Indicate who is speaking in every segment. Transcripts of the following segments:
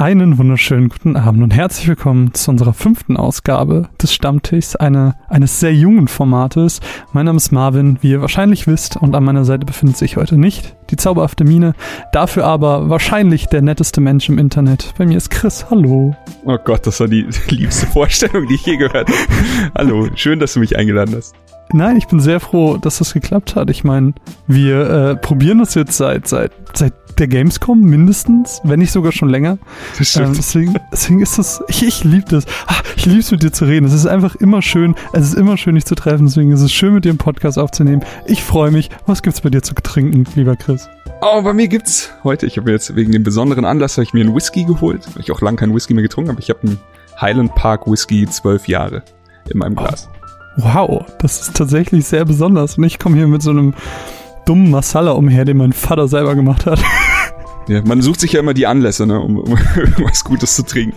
Speaker 1: Einen wunderschönen guten Abend und herzlich willkommen zu unserer fünften Ausgabe des Stammtischs, eine, eines sehr jungen Formates. Mein Name ist Marvin, wie ihr wahrscheinlich wisst, und an meiner Seite befindet sich heute nicht die zauberhafte Mine, dafür aber wahrscheinlich der netteste Mensch im Internet. Bei mir ist Chris, hallo.
Speaker 2: Oh Gott, das war die liebste Vorstellung, die ich je gehört habe. hallo, schön, dass du mich eingeladen hast.
Speaker 1: Nein, ich bin sehr froh, dass das geklappt hat. Ich meine, wir äh, probieren das jetzt seit, seit, seit der Gamescom mindestens, wenn nicht sogar schon länger. Das stimmt. Ähm, deswegen, deswegen ist das, ich, ich liebe das. Ach, ich liebe es mit dir zu reden. Es ist einfach immer schön. Es ist immer schön, dich zu treffen. Deswegen ist es schön, mit dir einen Podcast aufzunehmen. Ich freue mich. Was gibt's bei dir zu trinken, lieber Chris?
Speaker 2: Oh, bei mir gibt's heute, ich habe mir jetzt wegen dem besonderen Anlass, habe ich mir einen Whisky geholt, weil ich auch lange keinen Whisky mehr getrunken habe. Ich habe einen Highland Park Whisky zwölf Jahre in meinem Glas.
Speaker 1: Oh. Wow, das ist tatsächlich sehr besonders. Und ich komme hier mit so einem dummen Masala umher, den mein Vater selber gemacht hat.
Speaker 2: Ja, man sucht sich ja immer die Anlässe, ne, um, um irgendwas Gutes zu trinken.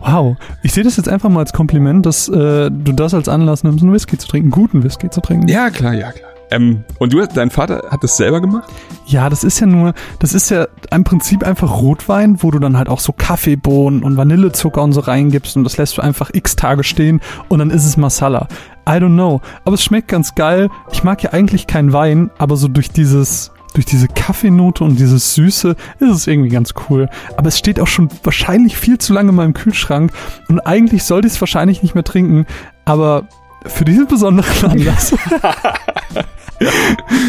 Speaker 1: Wow. Ich sehe das jetzt einfach mal als Kompliment, dass äh, du das als Anlass nimmst, einen Whisky zu trinken, guten Whisky zu trinken.
Speaker 2: Ja, klar, ja, klar. Ähm, und du, dein Vater hat das selber gemacht?
Speaker 1: Ja, das ist ja nur, das ist ja im Prinzip einfach Rotwein, wo du dann halt auch so Kaffeebohnen und Vanillezucker und so reingibst und das lässt du einfach x Tage stehen und dann ist es Masala. I don't know. Aber es schmeckt ganz geil. Ich mag ja eigentlich keinen Wein, aber so durch dieses durch diese Kaffeenote und dieses Süße ist es irgendwie ganz cool. Aber es steht auch schon wahrscheinlich viel zu lange in meinem Kühlschrank und eigentlich sollte ich es wahrscheinlich nicht mehr trinken, aber für diesen besonderen Anlass.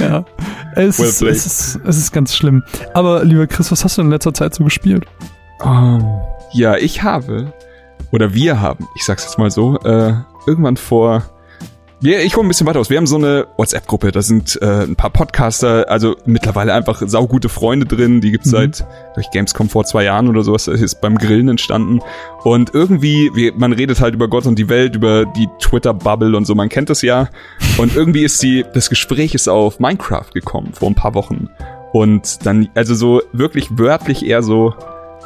Speaker 1: ja. Es, well ist, es, ist, es ist ganz schlimm. Aber lieber Chris, was hast du in letzter Zeit so gespielt?
Speaker 2: Um, ja, ich habe, oder wir haben, ich sag's jetzt mal so, äh, irgendwann vor wir, ich hole ein bisschen weiter aus. Wir haben so eine WhatsApp-Gruppe, da sind äh, ein paar Podcaster, also mittlerweile einfach saugute Freunde drin, die gibt's mhm. seit durch Gamescom vor zwei Jahren oder sowas, das ist beim Grillen entstanden. Und irgendwie, wir, man redet halt über Gott und die Welt, über die Twitter-Bubble und so, man kennt das ja. Und irgendwie ist die, das Gespräch ist auf Minecraft gekommen vor ein paar Wochen. Und dann, also so wirklich wörtlich eher so,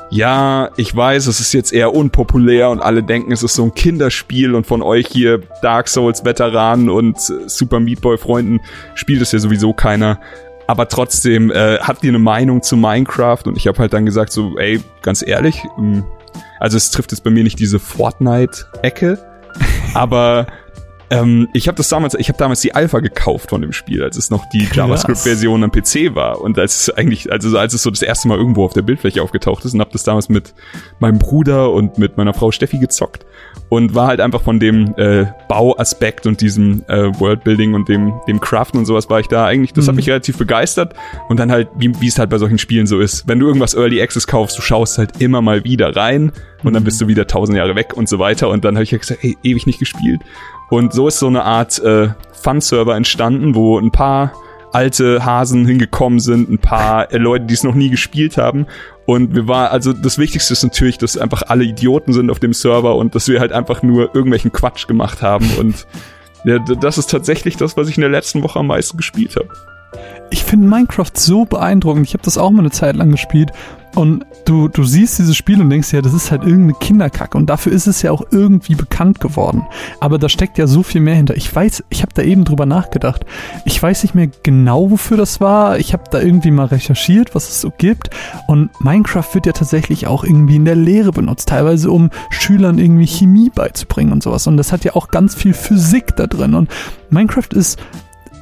Speaker 2: ja, ich weiß, es ist jetzt eher unpopulär und alle denken, es ist so ein Kinderspiel und von euch hier Dark Souls Veteranen und äh, Super Meat Boy Freunden spielt es ja sowieso keiner. Aber trotzdem äh, habt ihr eine Meinung zu Minecraft und ich habe halt dann gesagt so, ey, ganz ehrlich, ähm, also es trifft jetzt bei mir nicht diese Fortnite-Ecke, aber ähm, ich habe das damals, ich habe damals die Alpha gekauft von dem Spiel, als es noch die JavaScript-Version am PC war. Und als es eigentlich, also als es so das erste Mal irgendwo auf der Bildfläche aufgetaucht ist und habe das damals mit meinem Bruder und mit meiner Frau Steffi gezockt. Und war halt einfach von dem äh, Bauaspekt und diesem äh, Worldbuilding und dem dem Craften und sowas war ich da eigentlich, das mhm. hat mich relativ begeistert. Und dann halt wie wie es halt bei solchen Spielen so ist, wenn du irgendwas Early Access kaufst, du schaust halt immer mal wieder rein und dann mhm. bist du wieder tausend Jahre weg und so weiter. Und dann habe ich halt gesagt, ey, ewig nicht gespielt und so ist so eine Art äh, Fun-Server entstanden, wo ein paar alte Hasen hingekommen sind, ein paar äh, Leute, die es noch nie gespielt haben. Und wir war, also das Wichtigste ist natürlich, dass einfach alle Idioten sind auf dem Server und dass wir halt einfach nur irgendwelchen Quatsch gemacht haben. Und ja, das ist tatsächlich das, was ich in der letzten Woche am meisten gespielt habe.
Speaker 1: Ich finde Minecraft so beeindruckend. Ich habe das auch mal eine Zeit lang gespielt und du, du siehst dieses Spiel und denkst ja, das ist halt irgendeine Kinderkacke. Und dafür ist es ja auch irgendwie bekannt geworden. Aber da steckt ja so viel mehr hinter. Ich weiß, ich habe da eben drüber nachgedacht. Ich weiß nicht mehr genau, wofür das war. Ich habe da irgendwie mal recherchiert, was es so gibt. Und Minecraft wird ja tatsächlich auch irgendwie in der Lehre benutzt. Teilweise, um Schülern irgendwie Chemie beizubringen und sowas. Und das hat ja auch ganz viel Physik da drin. Und Minecraft ist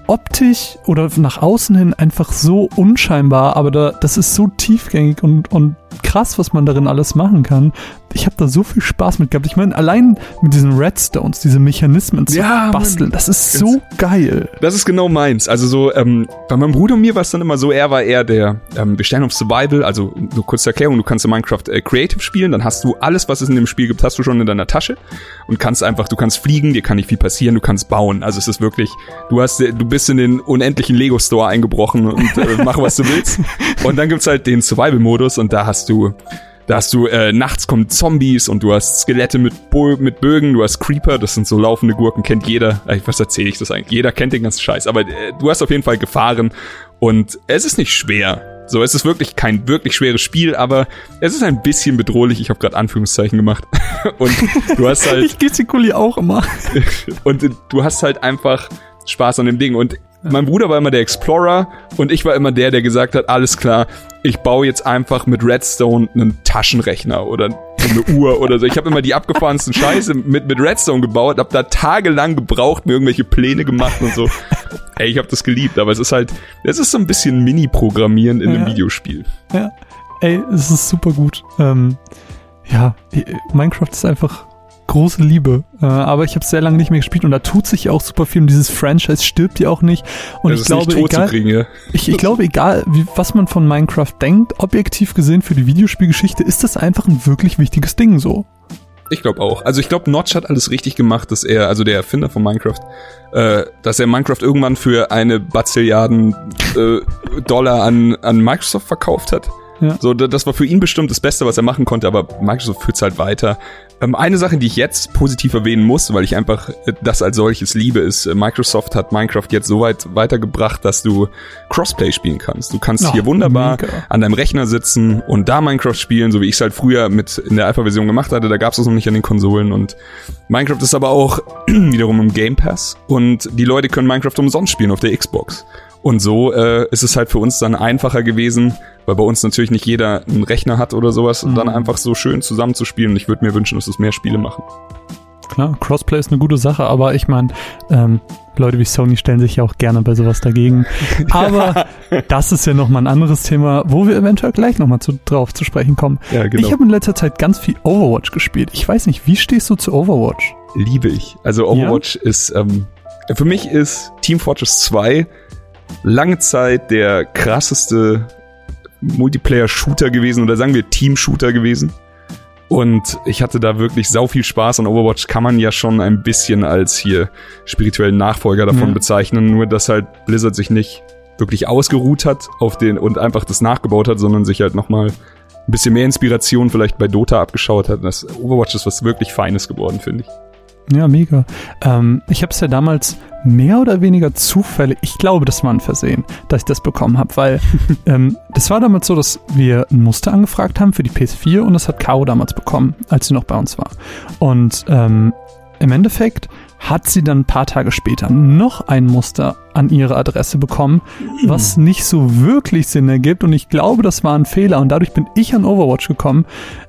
Speaker 1: optisch oder nach außen hin einfach so unscheinbar, aber da, das ist so tiefgängig und, und krass, was man darin alles machen kann. Ich habe da so viel Spaß mit gehabt. Ich meine, allein mit diesen Redstones, diese Mechanismen zu ja, basteln, das ist so geil.
Speaker 2: Das ist genau meins. Also so, ähm, bei meinem Bruder und mir war es dann immer so, er war eher der, ähm, wir stellen auf Survival, also nur kurze Erklärung, du kannst in Minecraft äh, Creative spielen, dann hast du alles, was es in dem Spiel gibt, hast du schon in deiner Tasche und kannst einfach, du kannst fliegen, dir kann nicht viel passieren, du kannst bauen. Also es ist wirklich, du hast, du bist in den unendlichen Lego Store eingebrochen und äh, mach was du willst. Und dann gibt's halt den Survival-Modus und da hast du da hast du, äh, nachts kommen Zombies und du hast Skelette mit, Bo mit Bögen, du hast Creeper, das sind so laufende Gurken, kennt jeder. Was erzähle ich das eigentlich? Jeder kennt den ganzen Scheiß, aber äh, du hast auf jeden Fall Gefahren und es ist nicht schwer. So, es ist wirklich kein wirklich schweres Spiel, aber es ist ein bisschen bedrohlich. Ich habe gerade Anführungszeichen gemacht. und du hast halt.
Speaker 1: ich gestikuliere auch immer.
Speaker 2: und du hast halt einfach Spaß an dem Ding. Und mein Bruder war immer der Explorer und ich war immer der, der gesagt hat, alles klar, ich baue jetzt einfach mit Redstone einen Taschenrechner oder eine Uhr oder so. Ich habe immer die abgefahrensten Scheiße mit, mit Redstone gebaut, hab da tagelang gebraucht, mir irgendwelche Pläne gemacht und so. Ey, ich habe das geliebt, aber es ist halt, es ist so ein bisschen Mini-Programmieren in ja. einem Videospiel.
Speaker 1: Ja, ey, es ist super gut. Ähm, ja, Minecraft ist einfach große Liebe. Äh, aber ich habe sehr lange nicht mehr gespielt und da tut sich auch super viel und dieses Franchise stirbt ja auch nicht. Und
Speaker 2: das
Speaker 1: ich glaube, egal,
Speaker 2: kriegen, ja.
Speaker 1: ich, ich glaube, egal, wie, was man von Minecraft denkt, objektiv gesehen für die Videospielgeschichte ist das einfach ein wirklich wichtiges Ding so.
Speaker 2: Ich glaube auch. Also ich glaube, Notch hat alles richtig gemacht, dass er, also der Erfinder von Minecraft, äh, dass er Minecraft irgendwann für eine Bazilliarden äh, Dollar an, an Microsoft verkauft hat. Ja. So, das war für ihn bestimmt das Beste, was er machen konnte, aber Microsoft führt's halt weiter. Ähm, eine Sache, die ich jetzt positiv erwähnen muss, weil ich einfach äh, das als solches liebe, ist, äh, Microsoft hat Minecraft jetzt so weit weitergebracht, dass du Crossplay spielen kannst. Du kannst oh, hier wunderbar mega. an deinem Rechner sitzen und da Minecraft spielen, so wie ich es halt früher mit in der Alpha-Version gemacht hatte. Da gab's das noch nicht an den Konsolen und Minecraft ist aber auch wiederum im Game Pass und die Leute können Minecraft umsonst spielen auf der Xbox. Und so äh, ist es halt für uns dann einfacher gewesen, weil bei uns natürlich nicht jeder einen Rechner hat oder sowas, mhm. dann einfach so schön zusammenzuspielen. Und ich würde mir wünschen, dass es mehr Spiele machen.
Speaker 1: Klar, Crossplay ist eine gute Sache, aber ich meine, ähm, Leute wie Sony stellen sich ja auch gerne bei sowas dagegen. Aber das ist ja nochmal ein anderes Thema, wo wir eventuell gleich nochmal zu, drauf zu sprechen kommen. Ja, genau. Ich habe in letzter Zeit ganz viel Overwatch gespielt. Ich weiß nicht, wie stehst du zu Overwatch?
Speaker 2: Liebe ich. Also Overwatch ja? ist, ähm, für mich ist Team Fortress 2 lange Zeit der krasseste Multiplayer-Shooter gewesen oder sagen wir Team-Shooter gewesen. Und ich hatte da wirklich sau viel Spaß und Overwatch kann man ja schon ein bisschen als hier spirituellen Nachfolger davon ja. bezeichnen, nur dass halt Blizzard sich nicht wirklich ausgeruht hat auf den und einfach das nachgebaut hat, sondern sich halt nochmal ein bisschen mehr Inspiration vielleicht bei Dota abgeschaut hat. Das Overwatch ist was wirklich Feines geworden, finde ich.
Speaker 1: Ja, mega. Ähm, ich habe es ja damals mehr oder weniger zufällig, ich glaube, das war ein Versehen, dass ich das bekommen habe, weil ähm, das war damals so, dass wir ein Muster angefragt haben für die PS4 und das hat Caro damals bekommen, als sie noch bei uns war. Und ähm, im Endeffekt hat sie dann ein paar Tage später noch ein Muster an ihre Adresse bekommen, was nicht so wirklich Sinn ergibt. Und ich glaube, das war ein Fehler. Und dadurch bin ich an Overwatch gekommen,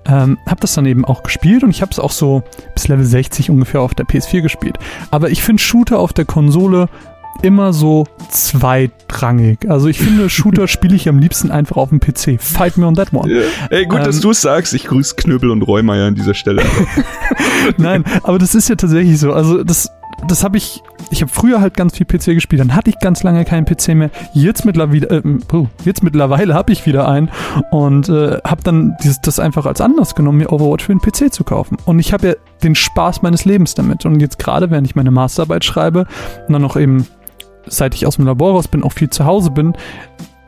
Speaker 1: ähm, habe das dann eben auch gespielt und ich habe es auch so bis Level 60 ungefähr auf der PS4 gespielt. Aber ich finde Shooter auf der Konsole immer so zweitrangig. Also ich finde, Shooter spiele ich am liebsten einfach auf dem PC. Fight me on that one. Yeah.
Speaker 2: Ey, gut, ähm, dass du es sagst. Ich grüße Knüppel und Räumeier an dieser Stelle.
Speaker 1: Nein, aber das ist ja tatsächlich so. Also das, das habe ich, ich habe früher halt ganz viel PC gespielt, dann hatte ich ganz lange keinen PC mehr. Jetzt mittlerweile, äh, jetzt mittlerweile habe ich wieder einen und äh, habe dann dieses, das einfach als Anlass genommen, mir Overwatch für den PC zu kaufen. Und ich habe ja den Spaß meines Lebens damit. Und jetzt gerade, während ich meine Masterarbeit schreibe und dann noch eben seit ich aus dem Labor raus bin, auch viel zu Hause bin,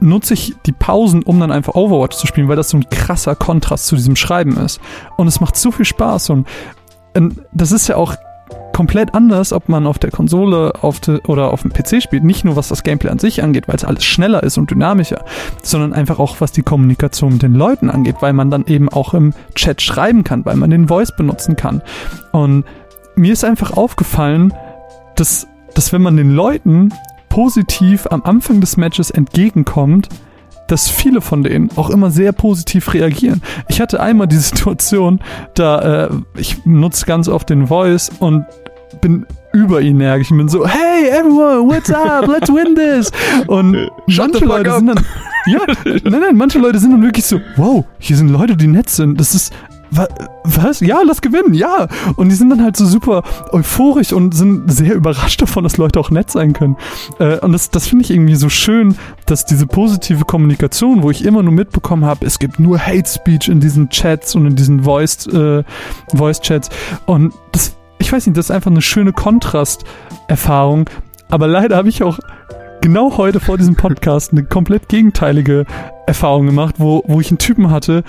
Speaker 1: nutze ich die Pausen, um dann einfach Overwatch zu spielen, weil das so ein krasser Kontrast zu diesem Schreiben ist. Und es macht so viel Spaß und, und das ist ja auch komplett anders, ob man auf der Konsole auf de, oder auf dem PC spielt. Nicht nur was das Gameplay an sich angeht, weil es alles schneller ist und dynamischer, sondern einfach auch was die Kommunikation mit den Leuten angeht, weil man dann eben auch im Chat schreiben kann, weil man den Voice benutzen kann. Und mir ist einfach aufgefallen, dass dass wenn man den Leuten positiv am Anfang des Matches entgegenkommt, dass viele von denen auch immer sehr positiv reagieren. Ich hatte einmal die Situation, da äh, ich nutze ganz oft den Voice und bin über ihn energisch. Ich bin so, hey everyone, what's up? Let's win this. Und manche Leute sind dann, ja, nein, nein, manche Leute sind dann wirklich so, wow, hier sind Leute, die nett sind. Das ist, was? Ja, lass gewinnen, ja. Und die sind dann halt so super euphorisch und sind sehr überrascht davon, dass Leute auch nett sein können. Äh, und das, das finde ich irgendwie so schön, dass diese positive Kommunikation, wo ich immer nur mitbekommen habe, es gibt nur Hate Speech in diesen Chats und in diesen Voice, äh, Voice Chats. Und das, ich weiß nicht, das ist einfach eine schöne Kontrasterfahrung. Aber leider habe ich auch genau heute vor diesem Podcast eine komplett gegenteilige Erfahrung gemacht, wo, wo ich einen Typen hatte,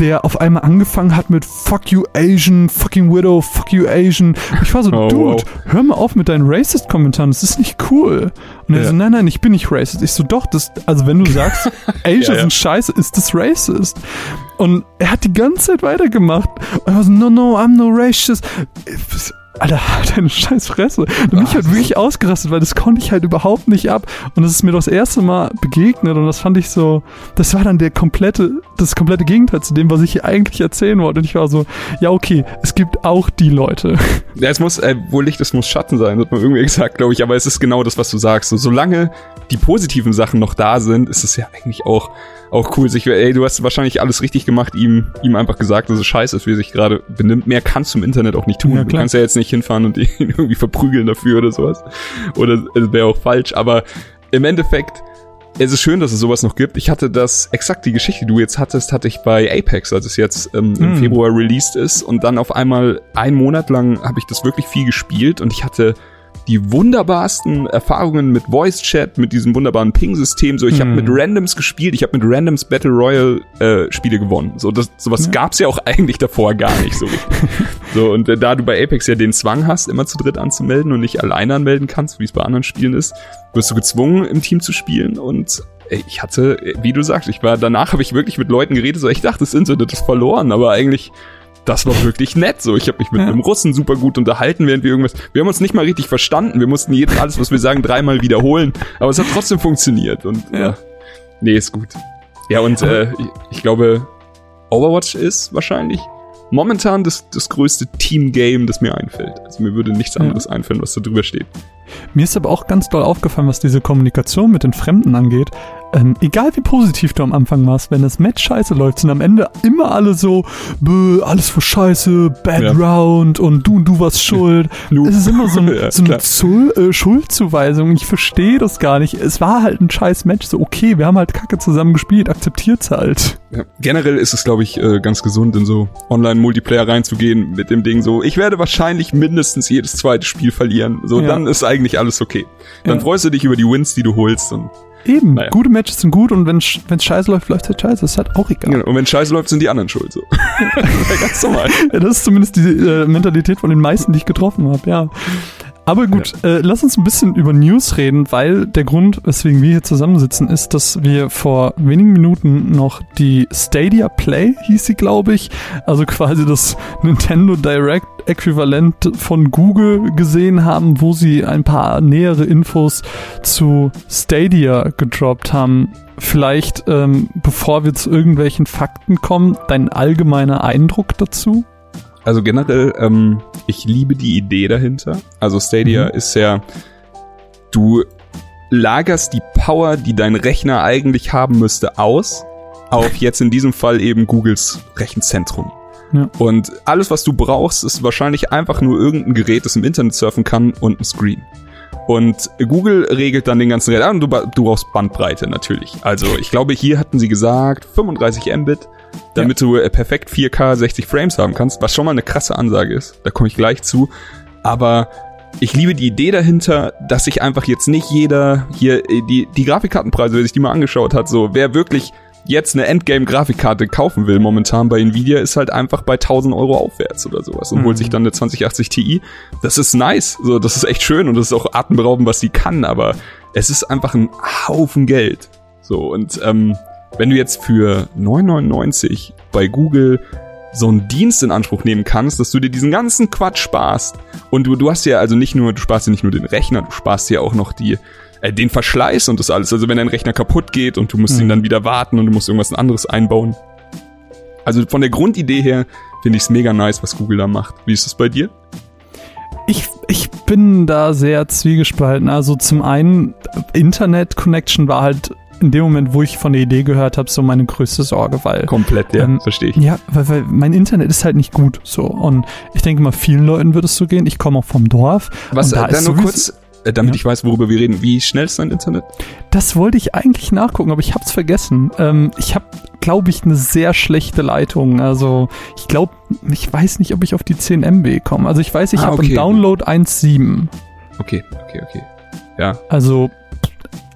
Speaker 1: der auf einmal angefangen hat mit Fuck you Asian, fucking Widow, fuck you Asian. ich war so, oh, Dude, wow. hör mal auf mit deinen Racist-Kommentaren, das ist nicht cool. Und er ja. so, nein, nein, ich bin nicht racist. Ich so, doch, das, also wenn du sagst, Asians ja, ja. sind scheiße, ist das racist. Und er hat die ganze Zeit weitergemacht. Und er war so, no, no, I'm no racist. Alter, deine scheiß Fresse. Du mich halt wirklich ausgerastet, weil das konnte ich halt überhaupt nicht ab. Und das ist mir das erste Mal begegnet und das fand ich so, das war dann der komplette, das komplette Gegenteil zu dem, was ich hier eigentlich erzählen wollte. Und ich war so, ja, okay, es gibt auch die Leute.
Speaker 2: Ja, es muss, äh, wohl Licht, es muss Schatten sein, hat man irgendwie gesagt, glaube ich. Aber es ist genau das, was du sagst. So, solange die positiven Sachen noch da sind, ist es ja eigentlich auch auch cool. Sich, ey, du hast wahrscheinlich alles richtig gemacht, ihm, ihm einfach gesagt, dass es scheiße ist, wie er sich gerade benimmt. Mehr kannst du im Internet auch nicht tun. Ja, du kannst ja jetzt nicht hinfahren und ihn irgendwie verprügeln dafür oder sowas. Oder es wäre auch falsch. Aber im Endeffekt, es ist schön, dass es sowas noch gibt. Ich hatte das, exakt die Geschichte, die du jetzt hattest, hatte ich bei Apex, als es jetzt ähm, im mm. Februar released ist. Und dann auf einmal einen Monat lang habe ich das wirklich viel gespielt und ich hatte die wunderbarsten Erfahrungen mit Voice Chat, mit diesem wunderbaren Ping-System. So, ich hm. habe mit Randoms gespielt, ich habe mit Randoms Battle Royale äh, Spiele gewonnen. So, das, sowas ja. gab's ja auch eigentlich davor gar nicht so richtig. so und äh, da du bei Apex ja den Zwang hast, immer zu dritt anzumelden und nicht alleine anmelden kannst, wie es bei anderen Spielen ist, wirst du gezwungen, im Team zu spielen und ich hatte, wie du sagst, ich war danach habe ich wirklich mit Leuten geredet, so ich dachte, das Internet ist verloren, aber eigentlich das war wirklich nett. So, ich habe mich mit ja. einem Russen super gut unterhalten, während wir irgendwas. Wir haben uns nicht mal richtig verstanden. Wir mussten jeden alles, was wir sagen, dreimal wiederholen. Aber es hat trotzdem funktioniert. Und ja, ja nee, ist gut. Ja, und äh, ich, ich glaube, Overwatch ist wahrscheinlich momentan das, das größte Team-Game, das mir einfällt. Also mir würde nichts anderes ja. einfallen, was da drüber steht.
Speaker 1: Mir ist aber auch ganz doll aufgefallen, was diese Kommunikation mit den Fremden angeht ähm, egal wie positiv du am Anfang warst, wenn das Match scheiße läuft, sind am Ende immer alle so, alles für scheiße, bad ja. round und du und du warst schuld. es ist immer so, ein, ja, so eine Zul äh, Schuldzuweisung. Ich verstehe das gar nicht. Es war halt ein scheiß Match. So, okay, wir haben halt Kacke zusammen gespielt, akzeptiert's halt.
Speaker 2: Ja, generell ist es, glaube ich, äh, ganz gesund, in so Online-Multiplayer reinzugehen mit dem Ding so, ich werde wahrscheinlich mindestens jedes zweite Spiel verlieren. So, dann ist eigentlich alles okay. Dann freust du dich über die Wins, die du holst und
Speaker 1: Eben, naja. gute Matches sind gut und wenn es scheiße läuft, läuft es halt scheiße. Das ist halt auch egal.
Speaker 2: Genau. Und wenn scheiße läuft, sind die anderen schuld. So.
Speaker 1: Ganz normal. Ja, das ist zumindest die äh, Mentalität von den meisten, die ich getroffen habe, ja. Aber gut, ja. äh, lass uns ein bisschen über News reden, weil der Grund, weswegen wir hier zusammensitzen, ist, dass wir vor wenigen Minuten noch die Stadia Play, hieß sie, glaube ich, also quasi das Nintendo Direct Äquivalent von Google gesehen haben, wo sie ein paar nähere Infos zu Stadia gedroppt haben. Vielleicht, ähm, bevor wir zu irgendwelchen Fakten kommen, dein allgemeiner Eindruck dazu?
Speaker 2: Also generell, ähm, ich liebe die Idee dahinter. Also Stadia mhm. ist ja, du lagerst die Power, die dein Rechner eigentlich haben müsste, aus auf jetzt in diesem Fall eben Googles Rechenzentrum. Ja. Und alles, was du brauchst, ist wahrscheinlich einfach nur irgendein Gerät, das im Internet surfen kann und ein Screen. Und Google regelt dann den ganzen Rest. Und du, du brauchst Bandbreite natürlich. Also ich glaube, hier hatten sie gesagt 35 Mbit damit ja. du äh, perfekt 4K 60 Frames haben kannst, was schon mal eine krasse Ansage ist. Da komme ich gleich zu. Aber ich liebe die Idee dahinter, dass sich einfach jetzt nicht jeder hier äh, die die Grafikkartenpreise, wer sich die mal angeschaut hat, so wer wirklich jetzt eine Endgame-Grafikkarte kaufen will momentan bei Nvidia, ist halt einfach bei 1000 Euro aufwärts oder sowas und mhm. holt sich dann eine 2080 Ti. Das ist nice, so das ist echt schön und das ist auch atemberaubend, was sie kann, aber es ist einfach ein Haufen Geld. So und ähm, wenn du jetzt für 9,99 bei Google so einen Dienst in Anspruch nehmen kannst, dass du dir diesen ganzen Quatsch sparst. Und du, du hast ja also nicht nur, du sparst dir nicht nur den Rechner, du sparst dir auch noch die, äh, den Verschleiß und das alles. Also wenn dein Rechner kaputt geht und du musst mhm. ihn dann wieder warten und du musst irgendwas anderes einbauen. Also von der Grundidee her finde ich es mega nice, was Google da macht. Wie ist es bei dir?
Speaker 1: Ich, ich bin da sehr zwiegespalten. Also zum einen, Internet-Connection war halt in dem Moment, wo ich von der Idee gehört habe, so meine größte Sorge, weil.
Speaker 2: Komplett, ja, ähm, verstehe ich.
Speaker 1: Ja, weil, weil mein Internet ist halt nicht gut so. Und ich denke mal, vielen Leuten wird es so gehen. Ich komme auch vom Dorf.
Speaker 2: Was, da äh, dann nur kurz, äh, damit ja. ich weiß, worüber wir reden. Wie schnell ist dein Internet?
Speaker 1: Das wollte ich eigentlich nachgucken, aber ich habe es vergessen. Ähm, ich habe, glaube ich, eine sehr schlechte Leitung. Also ich glaube, ich weiß nicht, ob ich auf die 10 MB komme. Also ich weiß, ich ah, habe okay. einen Download 1.7.
Speaker 2: Okay, okay, okay. Ja.
Speaker 1: Also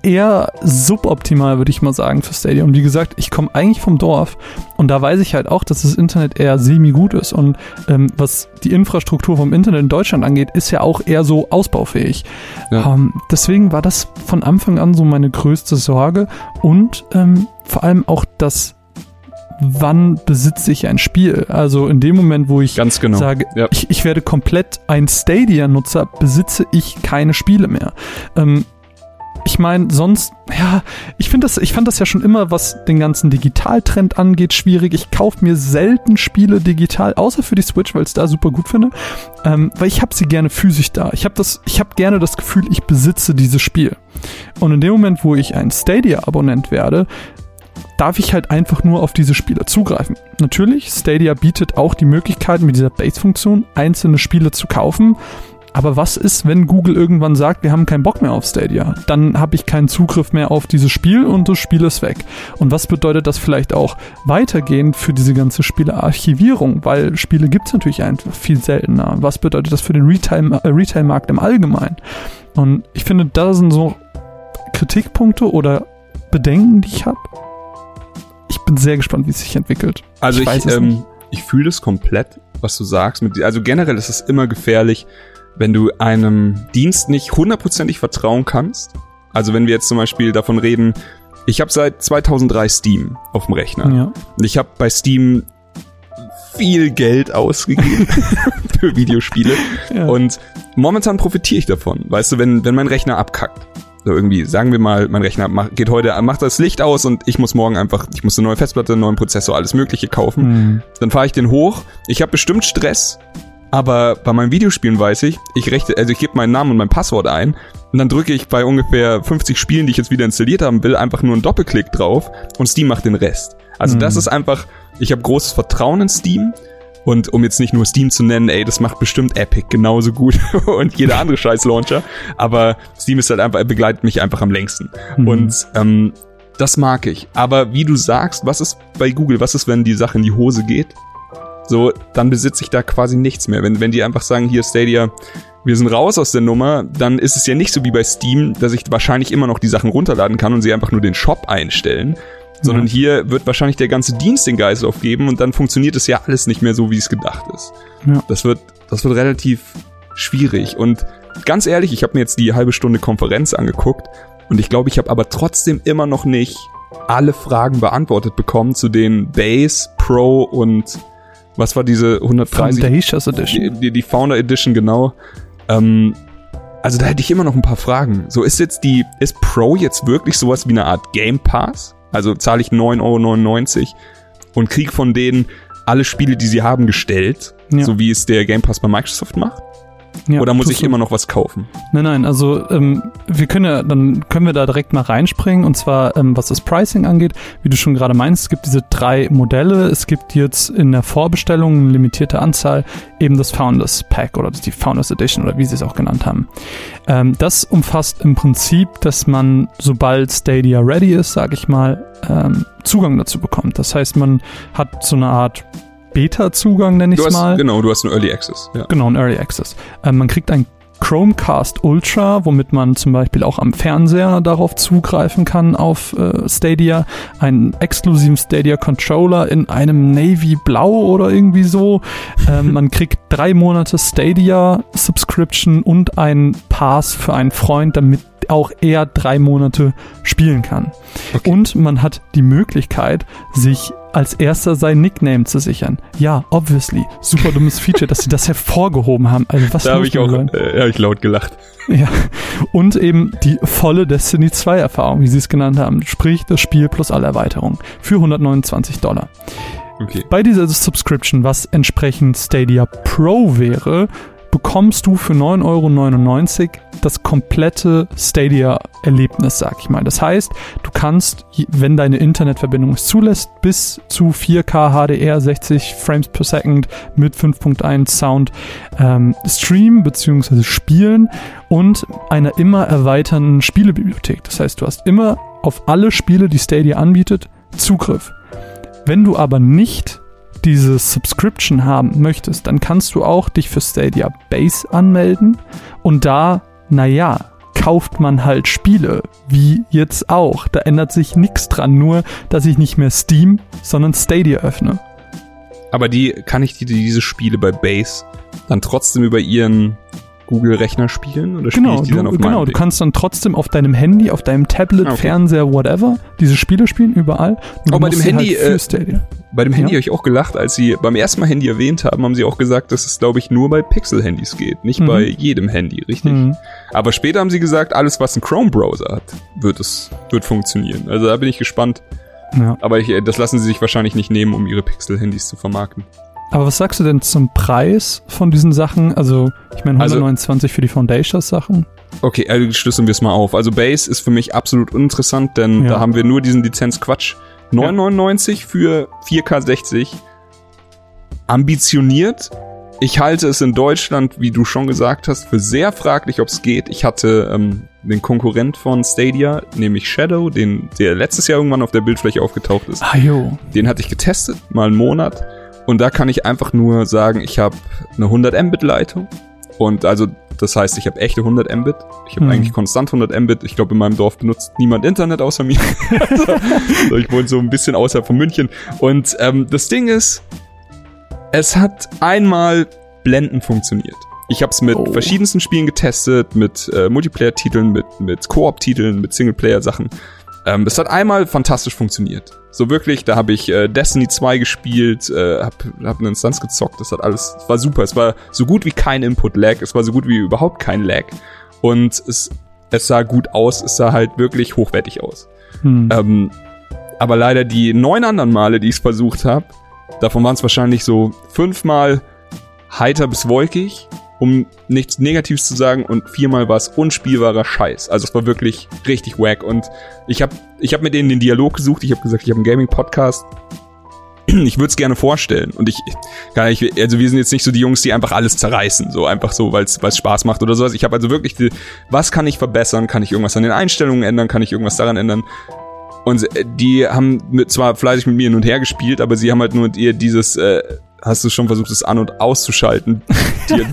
Speaker 1: eher suboptimal, würde ich mal sagen, für Stadia. Und wie gesagt, ich komme eigentlich vom Dorf und da weiß ich halt auch, dass das Internet eher semi-gut ist. Und ähm, was die Infrastruktur vom Internet in Deutschland angeht, ist ja auch eher so ausbaufähig. Ja. Ähm, deswegen war das von Anfang an so meine größte Sorge und ähm, vor allem auch das wann besitze ich ein Spiel. Also in dem Moment, wo ich
Speaker 2: Ganz genau.
Speaker 1: sage,
Speaker 2: Ja.
Speaker 1: ich, ich werde komplett ein Stadia-Nutzer, besitze ich keine Spiele mehr. Ähm, ich meine, sonst, ja, ich finde das, ich fand das ja schon immer, was den ganzen Digitaltrend angeht, schwierig. Ich kaufe mir selten Spiele digital, außer für die Switch, weil ich es da super gut finde, ähm, weil ich habe sie gerne physisch da. Ich habe das, ich habe gerne das Gefühl, ich besitze dieses Spiel. Und in dem Moment, wo ich ein Stadia-Abonnent werde, darf ich halt einfach nur auf diese Spiele zugreifen. Natürlich, Stadia bietet auch die Möglichkeit, mit dieser Base-Funktion einzelne Spiele zu kaufen. Aber was ist, wenn Google irgendwann sagt, wir haben keinen Bock mehr auf Stadia? Dann habe ich keinen Zugriff mehr auf dieses Spiel und das Spiel ist weg. Und was bedeutet das vielleicht auch weitergehend für diese ganze Spielearchivierung? Weil Spiele gibt es natürlich einfach viel seltener. Was bedeutet das für den Retail- äh, Retail-Markt im Allgemeinen? Und ich finde, das sind so Kritikpunkte oder Bedenken, die ich habe. Ich bin sehr gespannt, wie es sich entwickelt.
Speaker 2: Also
Speaker 1: Ich
Speaker 2: ich, ähm, ich fühle das komplett, was du sagst. Also generell ist es immer gefährlich, wenn du einem Dienst nicht hundertprozentig vertrauen kannst. Also wenn wir jetzt zum Beispiel davon reden, ich habe seit 2003 Steam auf dem Rechner.
Speaker 1: Ja.
Speaker 2: Und ich habe bei Steam viel Geld ausgegeben für Videospiele.
Speaker 1: Ja.
Speaker 2: Und momentan profitiere ich davon. Weißt du, wenn, wenn mein Rechner abkackt. So irgendwie, sagen wir mal, mein Rechner macht, geht heute, macht das Licht aus und ich muss morgen einfach, ich muss eine neue Festplatte, einen neuen Prozessor, alles Mögliche kaufen.
Speaker 1: Hm.
Speaker 2: Dann fahre ich den hoch. Ich habe bestimmt Stress, aber bei meinen Videospielen weiß ich, ich rechte, also ich gebe meinen Namen und mein Passwort ein und dann drücke ich bei ungefähr 50 Spielen, die ich jetzt wieder installiert haben will, einfach nur einen Doppelklick drauf und Steam macht den Rest. Also
Speaker 1: Mhm.
Speaker 2: das ist einfach, ich habe großes Vertrauen in Steam und um jetzt nicht nur Steam zu nennen, ey, das macht bestimmt Epic genauso gut und jeder andere scheiß Launcher, aber Steam ist halt einfach, er begleitet mich einfach am längsten.
Speaker 1: Mhm.
Speaker 2: Und ähm, das mag ich. Aber wie du sagst, was ist bei Google, was ist, wenn die Sache in die Hose geht? So, dann besitze ich da quasi nichts mehr. Wenn, wenn die einfach sagen, hier Stadia, wir sind raus aus der Nummer, dann ist es ja nicht so wie bei Steam, dass ich wahrscheinlich immer noch die Sachen runterladen kann und sie einfach nur den Shop einstellen. Sondern
Speaker 1: Ja.
Speaker 2: hier wird wahrscheinlich der ganze Dienst den Geist aufgeben und dann funktioniert es ja alles nicht mehr so, wie es gedacht ist.
Speaker 1: Ja.
Speaker 2: Das wird, das wird relativ schwierig. Und ganz ehrlich, ich habe mir jetzt die halbe Stunde Konferenz angeguckt und ich glaube, ich habe aber trotzdem immer noch nicht alle Fragen beantwortet bekommen zu den Base, Pro und was war diese 130?
Speaker 1: Foundations
Speaker 2: Die,
Speaker 1: Edition.
Speaker 2: die, die Founder Edition, genau. Ähm, also da hätte ich immer noch ein paar Fragen. So ist jetzt die, ist Pro jetzt wirklich sowas wie eine Art Game Pass? Also zahle ich 9,99 Euro und krieg von denen alle Spiele, die sie haben, gestellt,
Speaker 1: Ja.
Speaker 2: so wie es der Game Pass bei Microsoft macht?
Speaker 1: Ja,
Speaker 2: Oder muss ich immer noch was kaufen?
Speaker 1: Nein, nein, also ähm, wir können ja, dann können wir da direkt mal reinspringen und zwar ähm, was das Pricing angeht, wie du schon gerade meinst, es gibt diese drei Modelle, es gibt jetzt in der Vorbestellung eine limitierte Anzahl, eben das Founders Pack oder die Founders Edition oder wie sie es auch genannt haben. Ähm, das umfasst im Prinzip, dass man, sobald Stadia ready ist, sage ich mal, ähm, Zugang dazu bekommt. Das heißt, man hat so eine Art Beta-Zugang, nenne ich es mal.
Speaker 2: genau, du hast einen Early Access. Ja.
Speaker 1: Genau, ein Early Access. Ähm, man kriegt ein Chromecast Ultra, womit man zum Beispiel auch am Fernseher darauf zugreifen kann auf äh, Stadia. Einen exklusiven Stadia Controller in einem Navy Blau oder irgendwie so. Ähm, man kriegt drei Monate Stadia Subscription und einen Pass für einen Freund, damit auch er drei Monate spielen kann.
Speaker 2: Okay.
Speaker 1: Und man hat die Möglichkeit, sich als erster sein Nickname zu sichern. Ja, obviously. Super dummes Feature, dass sie das hervorgehoben haben. Also was
Speaker 2: Da habe ich auch äh, hab ich laut gelacht.
Speaker 1: Ja. Und eben die volle Destiny 2 Erfahrung, wie sie es genannt haben. Sprich, das Spiel plus alle Erweiterungen. Für 129 Dollar.
Speaker 2: Okay.
Speaker 1: Bei dieser Subscription, was entsprechend Stadia Pro wäre, bekommst du für 9,99 Euro das komplette Stadia-Erlebnis, sag ich mal. Das heißt, du kannst, wenn deine Internetverbindung es zulässt, bis zu 4K HDR 60 Frames per Second mit 5.1 Sound ähm, streamen bzw. spielen und einer immer erweiternden Spielebibliothek. Das heißt, du hast immer auf alle Spiele, die Stadia anbietet, Zugriff. Wenn du aber nicht diese Subscription haben möchtest, dann kannst du auch dich für Stadia Base anmelden und da, naja, kauft man halt Spiele, wie jetzt auch. Da ändert sich nichts dran, nur dass ich nicht mehr Steam, sondern Stadia öffne.
Speaker 2: Aber die kann ich die, diese Spiele bei Base dann trotzdem über ihren Google-Rechner spielen oder
Speaker 1: Genau,
Speaker 2: spiele ich die
Speaker 1: du,
Speaker 2: dann auf
Speaker 1: genau, du kannst dann trotzdem auf deinem Handy, auf deinem Tablet,
Speaker 2: Ah, okay.
Speaker 1: Fernseher, whatever, diese Spiele spielen überall. Du
Speaker 2: bei dem Handy,
Speaker 1: halt
Speaker 2: äh. Bei dem Handy
Speaker 1: Ja.
Speaker 2: habe ich auch gelacht, als sie beim ersten Mal Handy erwähnt haben, haben sie auch gesagt, dass es, glaube ich, nur bei Pixel-Handys geht, nicht
Speaker 1: Mhm.
Speaker 2: bei jedem Handy, richtig?
Speaker 1: Mhm.
Speaker 2: Aber später haben sie gesagt, alles, was einen Chrome-Browser hat, wird es, wird funktionieren. Also da bin ich gespannt.
Speaker 1: Ja.
Speaker 2: Aber ich, äh, das lassen sie sich wahrscheinlich nicht nehmen, um ihre Pixel-Handys zu vermarkten.
Speaker 1: Aber was sagst du denn zum Preis von diesen Sachen? Also, ich meine,
Speaker 2: Also-
Speaker 1: 129 für die Foundations-Sachen.
Speaker 2: Okay, also schlüsseln wir es mal auf. Also Base ist für mich absolut uninteressant, denn
Speaker 1: Ja.
Speaker 2: da haben wir nur diesen Lizenzquatsch. 9,99 für 4K 60. Ambitioniert. Ich halte es in Deutschland, wie du schon gesagt hast, für sehr fraglich, ob es geht. Ich hatte ähm, den Konkurrent von Stadia, nämlich Shadow, den, der letztes Jahr irgendwann auf der Bildfläche aufgetaucht ist.
Speaker 1: Ah, jo.
Speaker 2: Den hatte ich getestet, mal einen Monat. Und da kann ich einfach nur sagen, ich habe eine 100 Mbit Leitung. Und also, das heißt, ich habe echte 100 Mbit. Ich habe
Speaker 1: Hm.
Speaker 2: eigentlich konstant 100 Mbit. Ich glaube, in meinem Dorf benutzt niemand Internet außer mir. also, ich wohne so ein bisschen außerhalb von München. Und ähm, das Ding ist, es hat einmal blendend funktioniert. Ich habe es mit
Speaker 1: Oh.
Speaker 2: verschiedensten Spielen getestet, mit äh, Multiplayer-Titeln, mit, mit Koop-Titeln, mit Singleplayer-Sachen. Ähm, es hat einmal fantastisch funktioniert. So wirklich, da habe ich äh, Destiny 2 gespielt, äh, hab, hab eine Instanz gezockt, das hat alles, es war super. Es war so gut wie kein Input-Lag, es war so gut wie überhaupt kein Lag. Und es, es sah gut aus, es sah halt wirklich hochwertig aus.
Speaker 1: Hm.
Speaker 2: Ähm, aber leider die neun anderen Male, die ich es versucht habe, davon waren es wahrscheinlich so fünfmal heiter bis wolkig, um nichts Negatives zu sagen, und viermal war es unspielbarer Scheiß. Also es war wirklich richtig wack. Und ich habe ich hab mit denen den Dialog gesucht. Ich habe gesagt, ich habe einen Gaming-Podcast. Ich würde es gerne vorstellen. Und ich, gar nicht, also wir sind jetzt nicht so die Jungs, die einfach alles zerreißen, so einfach so, weil es Spaß macht oder sowas. Ich habe also wirklich, die, was kann ich verbessern? Kann ich irgendwas an den Einstellungen ändern? Kann ich irgendwas daran ändern? Und äh, die haben mit, zwar fleißig mit mir hin und her gespielt, aber sie haben halt nur ihr dieses, äh, hast du schon versucht, das an- und auszuschalten,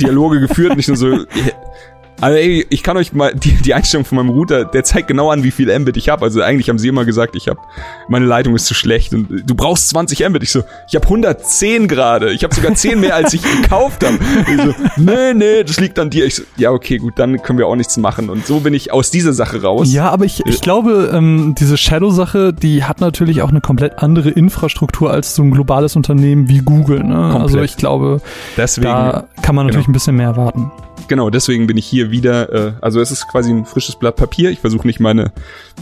Speaker 2: Dialoge geführt, nicht nur so. Also ey, ich kann euch mal die, die Einstellung von meinem Router, der zeigt genau an, wie viel Mbit ich habe. Also eigentlich haben sie immer gesagt, ich habe meine Leitung ist zu schlecht und du brauchst 20 Mbit. Ich so, ich habe 110 gerade. Ich habe sogar 10 mehr, als ich gekauft habe. So, nee, nee, das liegt an dir. Ich so, ja, okay, gut, dann können wir auch nichts machen. Und so bin ich aus dieser Sache raus.
Speaker 1: Ja, aber ich, ich glaube, ähm, diese Shadow-Sache, die hat natürlich auch eine komplett andere Infrastruktur als so ein globales Unternehmen wie Google. Ne? Also ich glaube,
Speaker 2: Deswegen.
Speaker 1: da kann man natürlich
Speaker 2: genau.
Speaker 1: ein bisschen mehr erwarten.
Speaker 2: Genau, deswegen bin ich hier wieder, äh, also es ist quasi ein frisches Blatt Papier. Ich versuche nicht meine,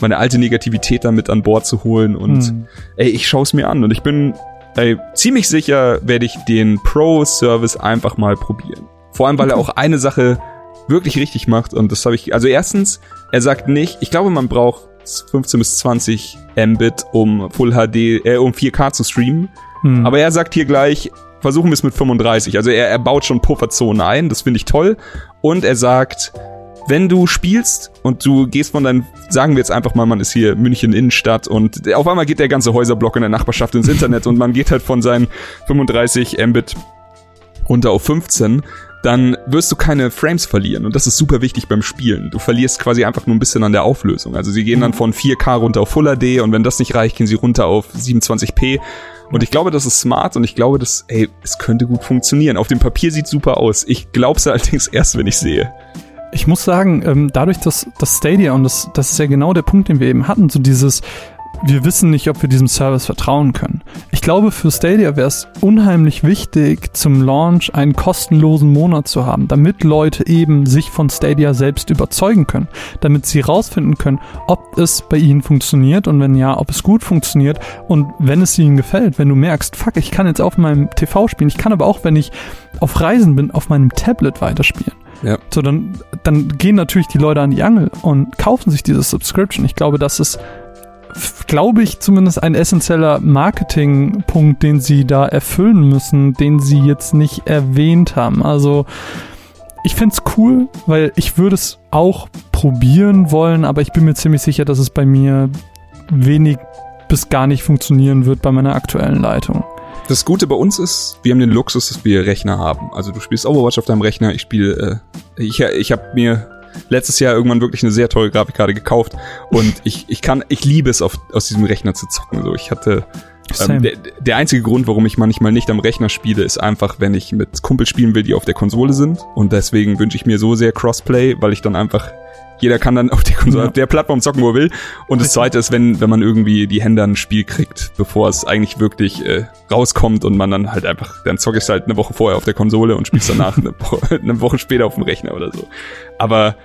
Speaker 2: meine alte Negativität damit an Bord zu holen und
Speaker 1: Hm.
Speaker 2: ey, ich schaue es mir an und ich bin ey, ziemlich sicher, werde ich den Pro-Service einfach mal probieren. Vor allem, weil er auch eine Sache wirklich richtig macht und das habe ich, also erstens, er sagt nicht, ich glaube, man braucht 15 bis 20 Mbit, um Full HD, äh, um 4K zu streamen.
Speaker 1: Hm.
Speaker 2: Aber er sagt hier gleich, versuchen wir es mit 35. Also er, er baut schon Pufferzonen ein, das finde ich toll. Und er sagt, wenn du spielst und du gehst von deinem, sagen wir jetzt einfach mal, man ist hier München Innenstadt und auf einmal geht der ganze Häuserblock in der Nachbarschaft ins Internet und man geht halt von seinen 35 Mbit runter auf 15, dann wirst du keine Frames verlieren. Und das ist super wichtig beim Spielen. Du verlierst quasi einfach nur ein bisschen an der Auflösung. Also sie gehen dann von 4K runter auf Full HD und wenn das nicht reicht, gehen sie runter auf 27p. Und ich glaube, das ist smart und ich glaube, das, ey, es könnte gut funktionieren. Auf dem Papier sieht super aus. Ich glaub's allerdings erst, wenn ich sehe.
Speaker 1: Ich muss sagen, ähm, dadurch, dass das Stadia, und das, das ist ja genau der Punkt, den wir eben hatten, so dieses, wir wissen nicht, ob wir diesem Service vertrauen können. Ich glaube, für Stadia wäre es unheimlich wichtig, zum Launch einen kostenlosen Monat zu haben, damit Leute eben sich von Stadia selbst überzeugen können, damit sie rausfinden können, ob es bei ihnen funktioniert und wenn ja, ob es gut funktioniert und wenn es ihnen gefällt, wenn du merkst, fuck, ich kann jetzt auf meinem TV spielen, ich kann aber auch, wenn ich auf Reisen bin, auf meinem Tablet weiterspielen.
Speaker 2: Ja.
Speaker 1: So, dann, dann gehen natürlich die Leute an die Angel und kaufen sich diese Subscription. Ich glaube, das ist, glaube ich, zumindest ein essentieller Marketingpunkt, den sie da erfüllen müssen, den sie jetzt nicht erwähnt haben. Also, ich find's cool, weil ich würde es auch probieren wollen, aber ich bin mir ziemlich sicher, dass es bei mir wenig bis gar nicht funktionieren wird bei meiner aktuellen Leitung.
Speaker 2: Das Gute bei uns ist, wir haben den Luxus, dass wir Rechner haben. Also du spielst Overwatch auf deinem Rechner, ich spiele, äh, ich, ich habe mir letztes Jahr irgendwann wirklich eine sehr teure Grafikkarte gekauft und ich, ich kann, ich liebe es, auf, aus diesem Rechner zu zocken. So, ich hatte Ähm, der, der einzige Grund, warum ich manchmal nicht am Rechner spiele, ist einfach, wenn ich mit Kumpel spielen will, die auf der Konsole sind. Und deswegen wünsche ich mir so sehr Crossplay, weil ich dann einfach jeder kann dann auf, die Konsole, ja. auf der Plattform zocken, wo er will. Und das zweite ist, wenn, wenn man irgendwie die Hände an ein Spiel kriegt, bevor es eigentlich wirklich äh, rauskommt und man dann halt einfach, dann zocke ich halt eine Woche vorher auf der Konsole und spielst danach eine, Woche, eine Woche später auf dem Rechner oder so. Aber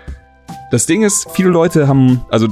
Speaker 2: das Ding ist, viele Leute haben, also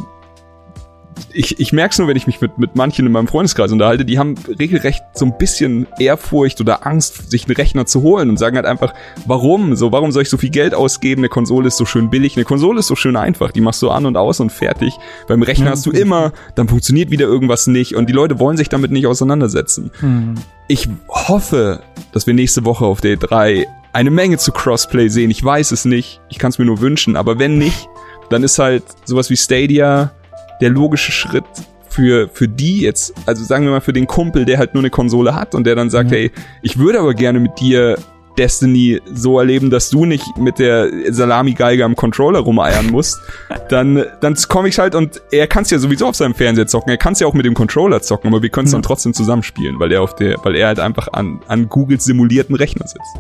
Speaker 2: ich, ich merke es nur, wenn ich mich mit, mit manchen in meinem Freundeskreis unterhalte, die haben regelrecht so ein bisschen Ehrfurcht oder Angst, sich einen Rechner zu holen und sagen halt einfach, warum? So, warum soll ich so viel Geld ausgeben? Eine Konsole ist so schön billig, eine Konsole ist so schön einfach, die machst du an und aus und fertig. Beim Rechner hast du immer, dann funktioniert wieder irgendwas nicht und die Leute wollen sich damit nicht auseinandersetzen. Mhm. Ich hoffe, dass wir nächste Woche auf der E3 eine Menge zu Crossplay sehen. Ich weiß es nicht, ich kann es mir nur wünschen, aber wenn nicht, dann ist halt sowas wie Stadia der logische Schritt für, für die jetzt, also sagen wir mal für den Kumpel, der halt nur eine Konsole hat und der dann sagt, mhm. hey, ich würde aber gerne mit dir Destiny so erleben, dass du nicht mit der Salami-Geige am Controller rumeiern musst, dann, dann komme ich halt und er kann es ja sowieso auf seinem Fernseher zocken, er kann es ja auch mit dem Controller zocken, aber wir können es mhm. dann trotzdem zusammenspielen, weil er auf der, weil er halt einfach an, an Googles simulierten Rechner sitzt.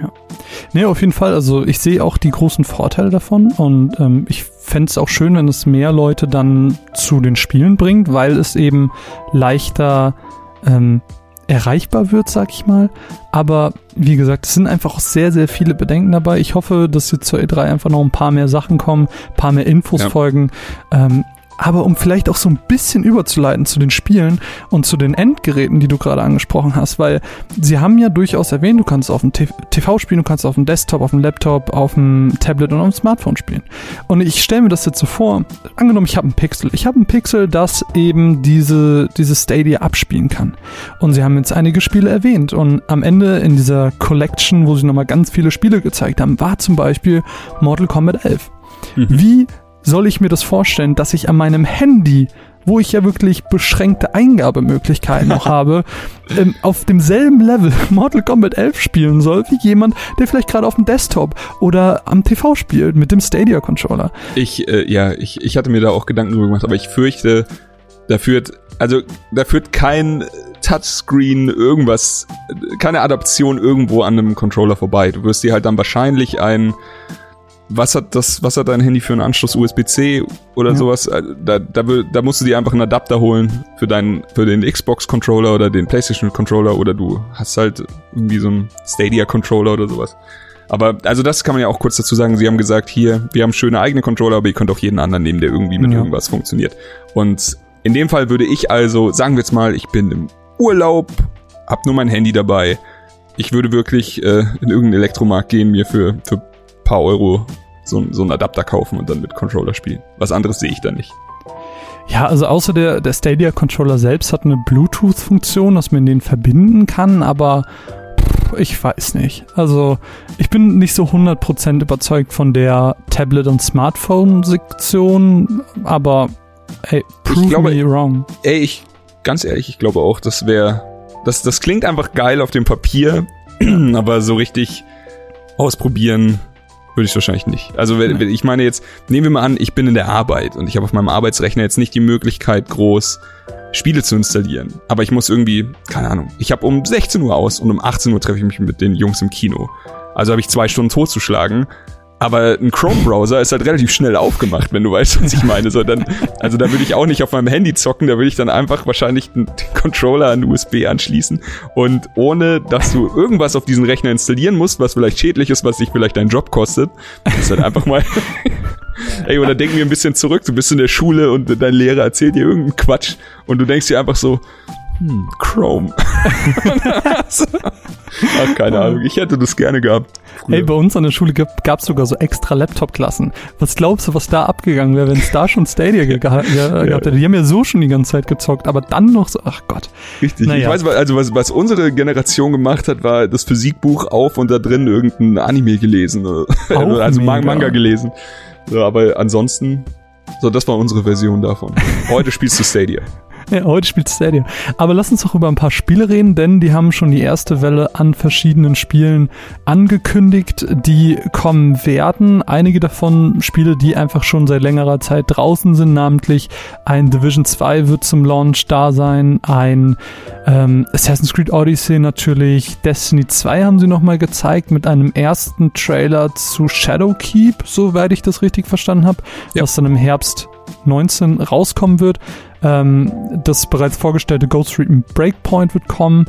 Speaker 1: Ja. Nee, auf jeden Fall. Also ich sehe auch die großen Vorteile davon und ähm, ich fände es auch schön, wenn es mehr Leute dann zu den Spielen bringt, weil es eben leichter ähm, erreichbar wird, sag ich mal. Aber wie gesagt, es sind einfach auch sehr, sehr viele Bedenken dabei. Ich hoffe, dass jetzt zur E3 einfach noch ein paar mehr Sachen kommen, ein paar mehr Infos ja. folgen. Ähm, aber um vielleicht auch so ein bisschen überzuleiten zu den Spielen und zu den Endgeräten, die du gerade angesprochen hast, weil sie haben ja durchaus erwähnt, du kannst auf dem TV spielen, du kannst auf dem Desktop, auf dem Laptop, auf dem Tablet und auf dem Smartphone spielen. Und ich stelle mir das jetzt so vor, angenommen, ich habe ein Pixel. Ich habe ein Pixel, das eben diese, diese Stadia abspielen kann. Und sie haben jetzt einige Spiele erwähnt. Und am Ende in dieser Collection, wo sie nochmal ganz viele Spiele gezeigt haben, war zum Beispiel Mortal Kombat 11. Mhm. Wie soll ich mir das vorstellen, dass ich an meinem Handy, wo ich ja wirklich beschränkte Eingabemöglichkeiten noch habe, ähm, auf demselben Level Mortal Kombat 11 spielen soll, wie jemand, der vielleicht gerade auf dem Desktop oder am TV spielt mit dem Stadia Controller.
Speaker 2: Ich, äh, ja, ich, ich hatte mir da auch Gedanken drüber gemacht, aber ich fürchte, da führt, also da führt kein Touchscreen irgendwas, keine Adaption irgendwo an einem Controller vorbei. Du wirst dir halt dann wahrscheinlich ein was hat das, was hat dein Handy für einen Anschluss USB-C oder ja. sowas? Äh, da, da, da musst du dir einfach einen Adapter holen für deinen, für den Xbox-Controller oder den PlayStation-Controller oder du hast halt irgendwie so einen Stadia-Controller oder sowas. Aber also das kann man ja auch kurz dazu sagen. Sie haben gesagt, hier, wir haben schöne eigene Controller, aber ihr könnt auch jeden anderen nehmen, der irgendwie mit ja. irgendwas funktioniert. Und in dem Fall würde ich also, sagen wir jetzt mal, ich bin im Urlaub, hab nur mein Handy dabei. Ich würde wirklich äh, in irgendeinen Elektromarkt gehen, mir für, für paar Euro so, so einen Adapter kaufen und dann mit Controller spielen. Was anderes sehe ich da nicht.
Speaker 1: Ja, also außer der, der Stadia Controller selbst hat eine Bluetooth-Funktion, dass man den verbinden kann, aber ich weiß nicht. Also ich bin nicht so 100% überzeugt von der Tablet- und Smartphone-Sektion, aber ey, prove glaube, me wrong.
Speaker 2: Ey, ich, ganz ehrlich, ich glaube auch, das wäre, das, das klingt einfach geil auf dem Papier, aber so richtig ausprobieren würde ich wahrscheinlich nicht. Also wenn, ich meine jetzt, nehmen wir mal an, ich bin in der Arbeit und ich habe auf meinem Arbeitsrechner jetzt nicht die Möglichkeit, groß Spiele zu installieren. Aber ich muss irgendwie, keine Ahnung, ich habe um 16 Uhr aus und um 18 Uhr treffe ich mich mit den Jungs im Kino. Also habe ich zwei Stunden totzuschlagen aber ein Chrome-Browser ist halt relativ schnell aufgemacht, wenn du weißt, was ich meine. So, dann, also da würde ich auch nicht auf meinem Handy zocken, da würde ich dann einfach wahrscheinlich den Controller an USB anschließen. Und ohne, dass du irgendwas auf diesen Rechner installieren musst, was vielleicht schädlich ist, was dich vielleicht deinen Job kostet, ist halt einfach mal. Ey, oder denken wir ein bisschen zurück, du bist in der Schule und dein Lehrer erzählt dir irgendeinen Quatsch und du denkst dir einfach so, hm, Chrome. Ach, keine Ahnung. Ich hätte das gerne gehabt.
Speaker 1: Früher. Ey, bei uns an der Schule gab es sogar so extra Laptop-Klassen. Was glaubst du, was da abgegangen wäre, wenn es da schon Stadia ge gehabt hätte? Die haben ja so schon die ganze Zeit gezockt, aber dann noch so, ach Gott.
Speaker 2: Richtig. Naja. Ich weiß, also was, was unsere Generation gemacht hat, war das Physikbuch auf und da drin irgendein Anime gelesen. also mega. Manga gelesen. So, aber ansonsten, so, das war unsere Version davon. Heute spielst du Stadia.
Speaker 1: ja, heute spielt Stadia. Aber lass uns doch über ein paar Spiele reden, denn die haben schon die erste Welle an verschiedenen Spielen angekündigt, die kommen werden. Einige davon Spiele, die einfach schon seit längerer Zeit draußen sind, namentlich ein Division 2 wird zum Launch da sein, ein ähm, Assassin's Creed Odyssey natürlich, Destiny 2 haben sie nochmal gezeigt mit einem ersten Trailer zu Shadowkeep, soweit ich das richtig verstanden habe, ja. was dann im Herbst 19 rauskommen wird. Ähm, das bereits vorgestellte Ghost Recon Breakpoint wird kommen.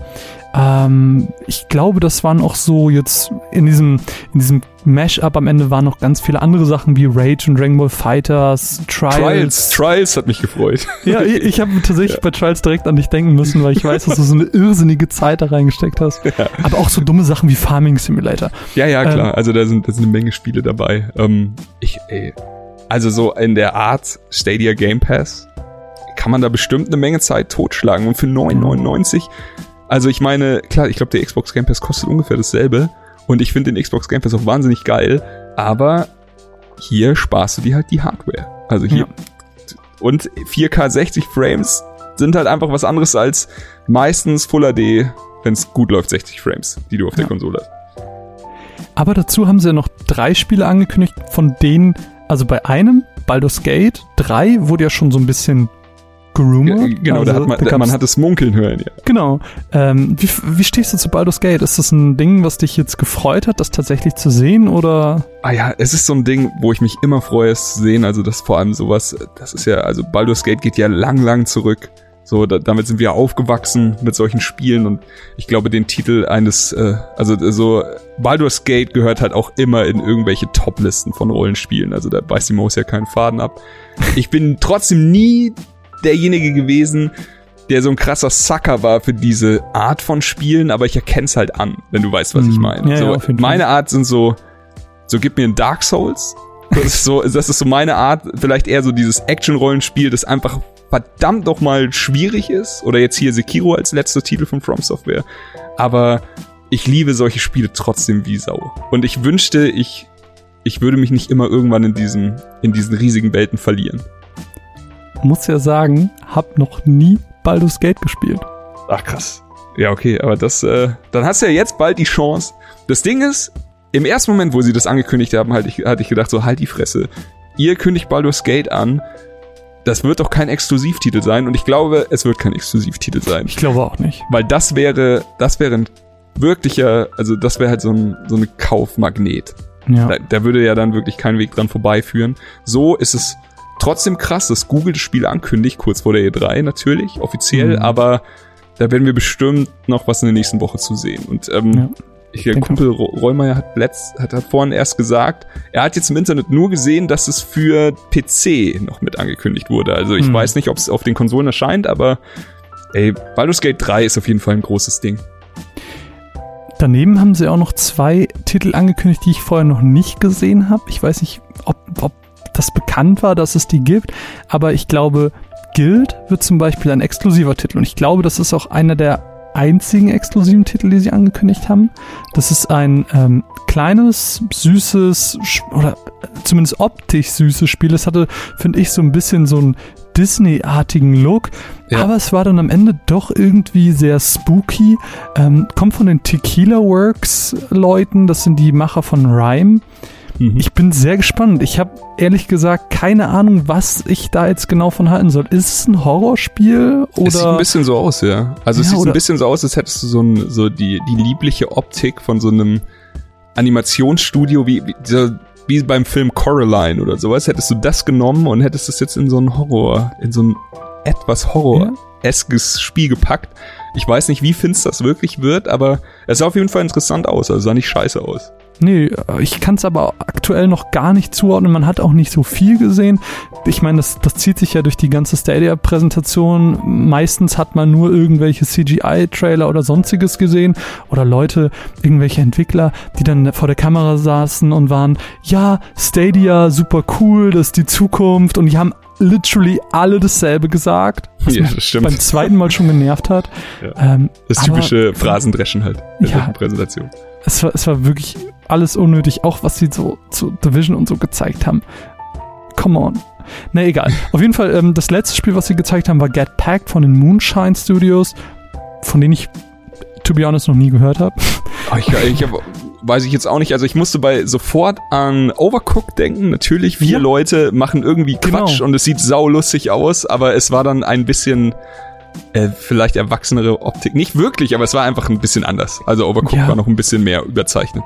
Speaker 1: Ähm, ich glaube, das waren auch so jetzt in diesem, in diesem Mashup am Ende waren noch ganz viele andere Sachen wie Rage und Dragon Ball Fighters, Trials. Trials,
Speaker 2: Trials hat mich gefreut.
Speaker 1: Ja, ich, ich habe tatsächlich ja. bei Trials direkt an dich denken müssen, weil ich weiß, dass du so eine irrsinnige Zeit da reingesteckt hast. Ja. Aber auch so dumme Sachen wie Farming Simulator.
Speaker 2: Ja, ja, klar. Ähm, also da sind, da sind eine Menge Spiele dabei. Ähm, ich, ey, also so in der Art Stadia Game Pass kann man da bestimmt eine Menge Zeit totschlagen. Und für 9,99, also ich meine, klar, ich glaube, der Xbox Game Pass kostet ungefähr dasselbe. Und ich finde den Xbox Game Pass auch wahnsinnig geil. Aber hier sparst du dir halt die Hardware. Also hier. Ja. Und 4K 60 Frames sind halt einfach was anderes als meistens Full HD, wenn es gut läuft, 60 Frames, die du auf der Konsole hast.
Speaker 1: Aber dazu haben sie ja noch drei Spiele angekündigt, von denen also bei einem, Baldur's Gate 3, wurde ja schon so ein bisschen gerumort.
Speaker 2: Ja, genau, also, da hat man, da man hat es munkeln hören, ja.
Speaker 1: Genau. Ähm, wie, wie stehst du zu Baldur's Gate? Ist das ein Ding, was dich jetzt gefreut hat, das tatsächlich zu sehen, oder?
Speaker 2: Ah ja, es ist so ein Ding, wo ich mich immer freue, es zu sehen. Also das vor allem sowas, das ist ja, also Baldur's Gate geht ja lang, lang zurück. So, da, damit sind wir aufgewachsen mit solchen Spielen und ich glaube, den Titel eines, äh, also so Baldur's Gate gehört halt auch immer in irgendwelche Top-Listen von Rollenspielen. Also da beißt die Maus ja keinen Faden ab. Ich bin trotzdem nie derjenige gewesen, der so ein krasser Sucker war für diese Art von Spielen, aber ich erkenne es halt an, wenn du weißt, was ich mhm. meine. Ja, so, ja, meine Art sind so, so gib mir ein Dark Souls. Das ist so, das ist so meine Art, vielleicht eher so dieses Action-Rollenspiel, das einfach verdammt noch mal schwierig ist. Oder jetzt hier Sekiro als letzter Titel von From Software. Aber ich liebe solche Spiele trotzdem wie Sau. Und ich wünschte, ich, ich würde mich nicht immer irgendwann in diesen, in diesen riesigen Welten verlieren.
Speaker 1: Muss ja sagen, hab noch nie Baldur's Gate gespielt.
Speaker 2: Ach krass. Ja, okay, aber das, äh, dann hast du ja jetzt bald die Chance. Das Ding ist, im ersten Moment, wo sie das angekündigt haben, halt ich, hatte ich gedacht, so halt die Fresse. Ihr kündigt Baldur's Gate an das wird doch kein Exklusivtitel sein und ich glaube, es wird kein Exklusivtitel sein.
Speaker 1: Ich glaube auch nicht.
Speaker 2: Weil das wäre, das wäre ein wirklicher, also das wäre halt so ein, so eine Kaufmagnet. Ja. Da, da würde ja dann wirklich kein Weg dran vorbeiführen. So ist es trotzdem krass, dass Google das Spiel ankündigt, kurz vor der E3 natürlich, offiziell, mhm. aber da werden wir bestimmt noch was in der nächsten Woche zu sehen. Und ähm, ja. Ich, der Kumpel Rollmeier hat, letzt, hat, hat vorhin erst gesagt, er hat jetzt im Internet nur gesehen, dass es für PC noch mit angekündigt wurde. Also ich hm. weiß nicht, ob es auf den Konsolen erscheint, aber ey, Baldur's Gate 3 ist auf jeden Fall ein großes Ding.
Speaker 1: Daneben haben sie auch noch zwei Titel angekündigt, die ich vorher noch nicht gesehen habe. Ich weiß nicht, ob, ob das bekannt war, dass es die gibt, aber ich glaube, Guild wird zum Beispiel ein exklusiver Titel und ich glaube, das ist auch einer der einzigen exklusiven Titel, die sie angekündigt haben. Das ist ein ähm, kleines, süßes oder zumindest optisch süßes Spiel. Es hatte, finde ich, so ein bisschen so einen Disney-artigen Look, ja. aber es war dann am Ende doch irgendwie sehr spooky. Ähm, kommt von den Tequila Works Leuten, das sind die Macher von Rhyme. Mhm. Ich bin sehr gespannt. Ich habe ehrlich gesagt keine Ahnung, was ich da jetzt genau von halten soll. Ist es ein Horrorspiel oder? Es
Speaker 2: sieht ein bisschen so aus, ja. Also ja, es sieht ein bisschen so aus, als hättest du so, ein, so die, die liebliche Optik von so einem Animationsstudio wie, wie, wie beim Film Coraline oder sowas. Hättest du das genommen und hättest es jetzt in so ein Horror, in so ein etwas Horror-eskes Spiel gepackt. Ich weiß nicht, wie finster das wirklich wird, aber es sah auf jeden Fall interessant aus. Also sah nicht scheiße aus.
Speaker 1: Nee, ich kann es aber aktuell noch gar nicht zuordnen. Man hat auch nicht so viel gesehen. Ich meine, das, das zieht sich ja durch die ganze Stadia-Präsentation. Meistens hat man nur irgendwelche CGI-Trailer oder sonstiges gesehen oder Leute, irgendwelche Entwickler, die dann vor der Kamera saßen und waren, ja, Stadia, super cool, das ist die Zukunft und die haben literally alle dasselbe gesagt, was ja, das stimmt. beim zweiten Mal schon genervt hat.
Speaker 2: Ja. Ähm, das typische Phrasendreschen halt in ja, der Präsentation.
Speaker 1: Es war, es war wirklich alles unnötig, auch was sie so zu Division und so gezeigt haben. come on. Na egal. Auf jeden Fall, ähm, das letzte Spiel, was sie gezeigt haben, war Get Packed von den Moonshine Studios, von denen ich, to be honest, noch nie gehört habe.
Speaker 2: Oh, ich, ich hab, weiß ich jetzt auch nicht. Also ich musste bei sofort an Overcooked denken. Natürlich, vier ja. Leute machen irgendwie Quatsch genau. und es sieht saulustig aus, aber es war dann ein bisschen äh, vielleicht erwachsenere Optik. Nicht wirklich, aber es war einfach ein bisschen anders. Also Overcooked ja. war noch ein bisschen mehr überzeichnet.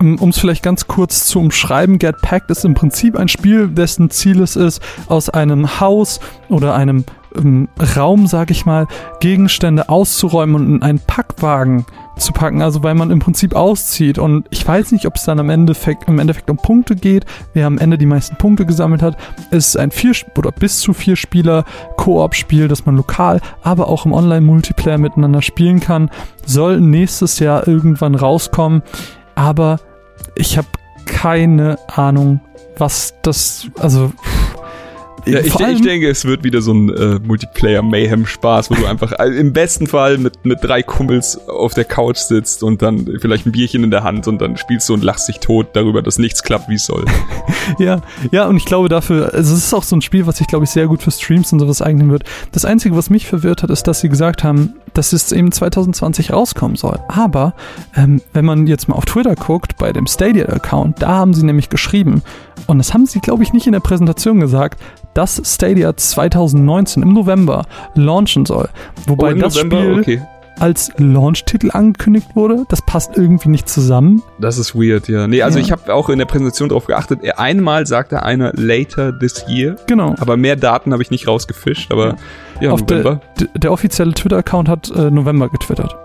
Speaker 1: Um es vielleicht ganz kurz zu umschreiben, Get Packed ist im Prinzip ein Spiel, dessen Ziel es ist, aus einem Haus oder einem ähm, Raum, sag ich mal, Gegenstände auszuräumen und in einen Packwagen zu packen, also weil man im Prinzip auszieht. Und ich weiß nicht, ob es dann am Endeffekt, im Endeffekt um Punkte geht, wer am Ende die meisten Punkte gesammelt hat. Es ist ein vier oder bis zu vier Spieler Koop-Spiel, das man lokal, aber auch im Online-Multiplayer miteinander spielen kann. Soll nächstes Jahr irgendwann rauskommen, aber ich habe keine Ahnung, was das, also
Speaker 2: ja, ich, ich, denke, es wird wieder so ein äh, Multiplayer-Mayhem-Spaß, wo du einfach im besten Fall mit, mit drei Kumpels auf der Couch sitzt und dann vielleicht ein Bierchen in der Hand und dann spielst du und lachst dich tot darüber, dass nichts klappt, wie es soll.
Speaker 1: ja, ja, und ich glaube dafür, also es ist auch so ein Spiel, was sich, glaube ich, sehr gut für Streams und sowas eignen wird. Das Einzige, was mich verwirrt hat, ist, dass sie gesagt haben, dass es eben 2020 rauskommen soll. Aber ähm, wenn man jetzt mal auf Twitter guckt, bei dem Stadia-Account, da haben sie nämlich geschrieben, und das haben sie, glaube ich, nicht in der Präsentation gesagt, dass Stadia 2019 im November launchen soll. Wobei oh, das November? Spiel okay. Als Launch-Titel angekündigt wurde. Das passt irgendwie nicht zusammen.
Speaker 2: Das ist weird, ja. Nee, also ja. ich habe auch in der Präsentation darauf geachtet. Einmal sagte einer later this year.
Speaker 1: Genau.
Speaker 2: Aber mehr Daten habe ich nicht rausgefischt. Aber ja,
Speaker 1: ja Auf November. Der, der offizielle Twitter-Account hat äh, November getwittert.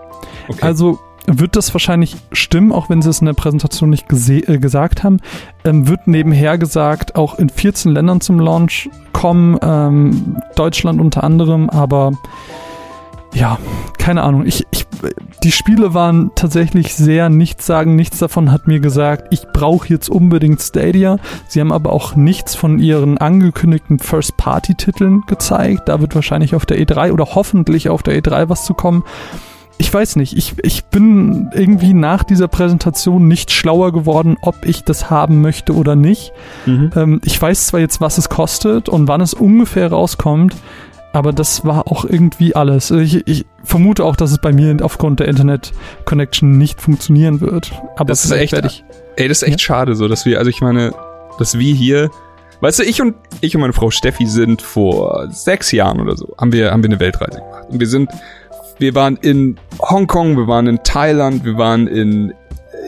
Speaker 1: Okay. Also wird das wahrscheinlich stimmen, auch wenn sie es in der Präsentation nicht äh, gesagt haben. Ähm, wird nebenher gesagt, auch in 14 Ländern zum Launch kommen, ähm, Deutschland unter anderem, aber ja, keine Ahnung. Ich, ich, die Spiele waren tatsächlich sehr nichts sagen. Nichts davon hat mir gesagt, ich brauche jetzt unbedingt Stadia. Sie haben aber auch nichts von ihren angekündigten First-Party-Titeln gezeigt. Da wird wahrscheinlich auf der E3 oder hoffentlich auf der E3 was zu kommen ich weiß nicht, ich, ich bin irgendwie nach dieser Präsentation nicht schlauer geworden, ob ich das haben möchte oder nicht. Mhm. Ähm, ich weiß zwar jetzt, was es kostet und wann es ungefähr rauskommt, aber das war auch irgendwie alles. Ich, ich vermute auch, dass es bei mir aufgrund der Internet-Connection nicht funktionieren wird. Aber
Speaker 2: das ist echt, ich, ey, das ist echt ja? schade so, dass wir, also ich meine, dass wir hier Weißt du, ich und ich und meine Frau Steffi sind vor sechs Jahren oder so, haben wir, haben wir eine Weltreise gemacht. Und wir sind wir waren in Hongkong, wir waren in Thailand, wir waren in,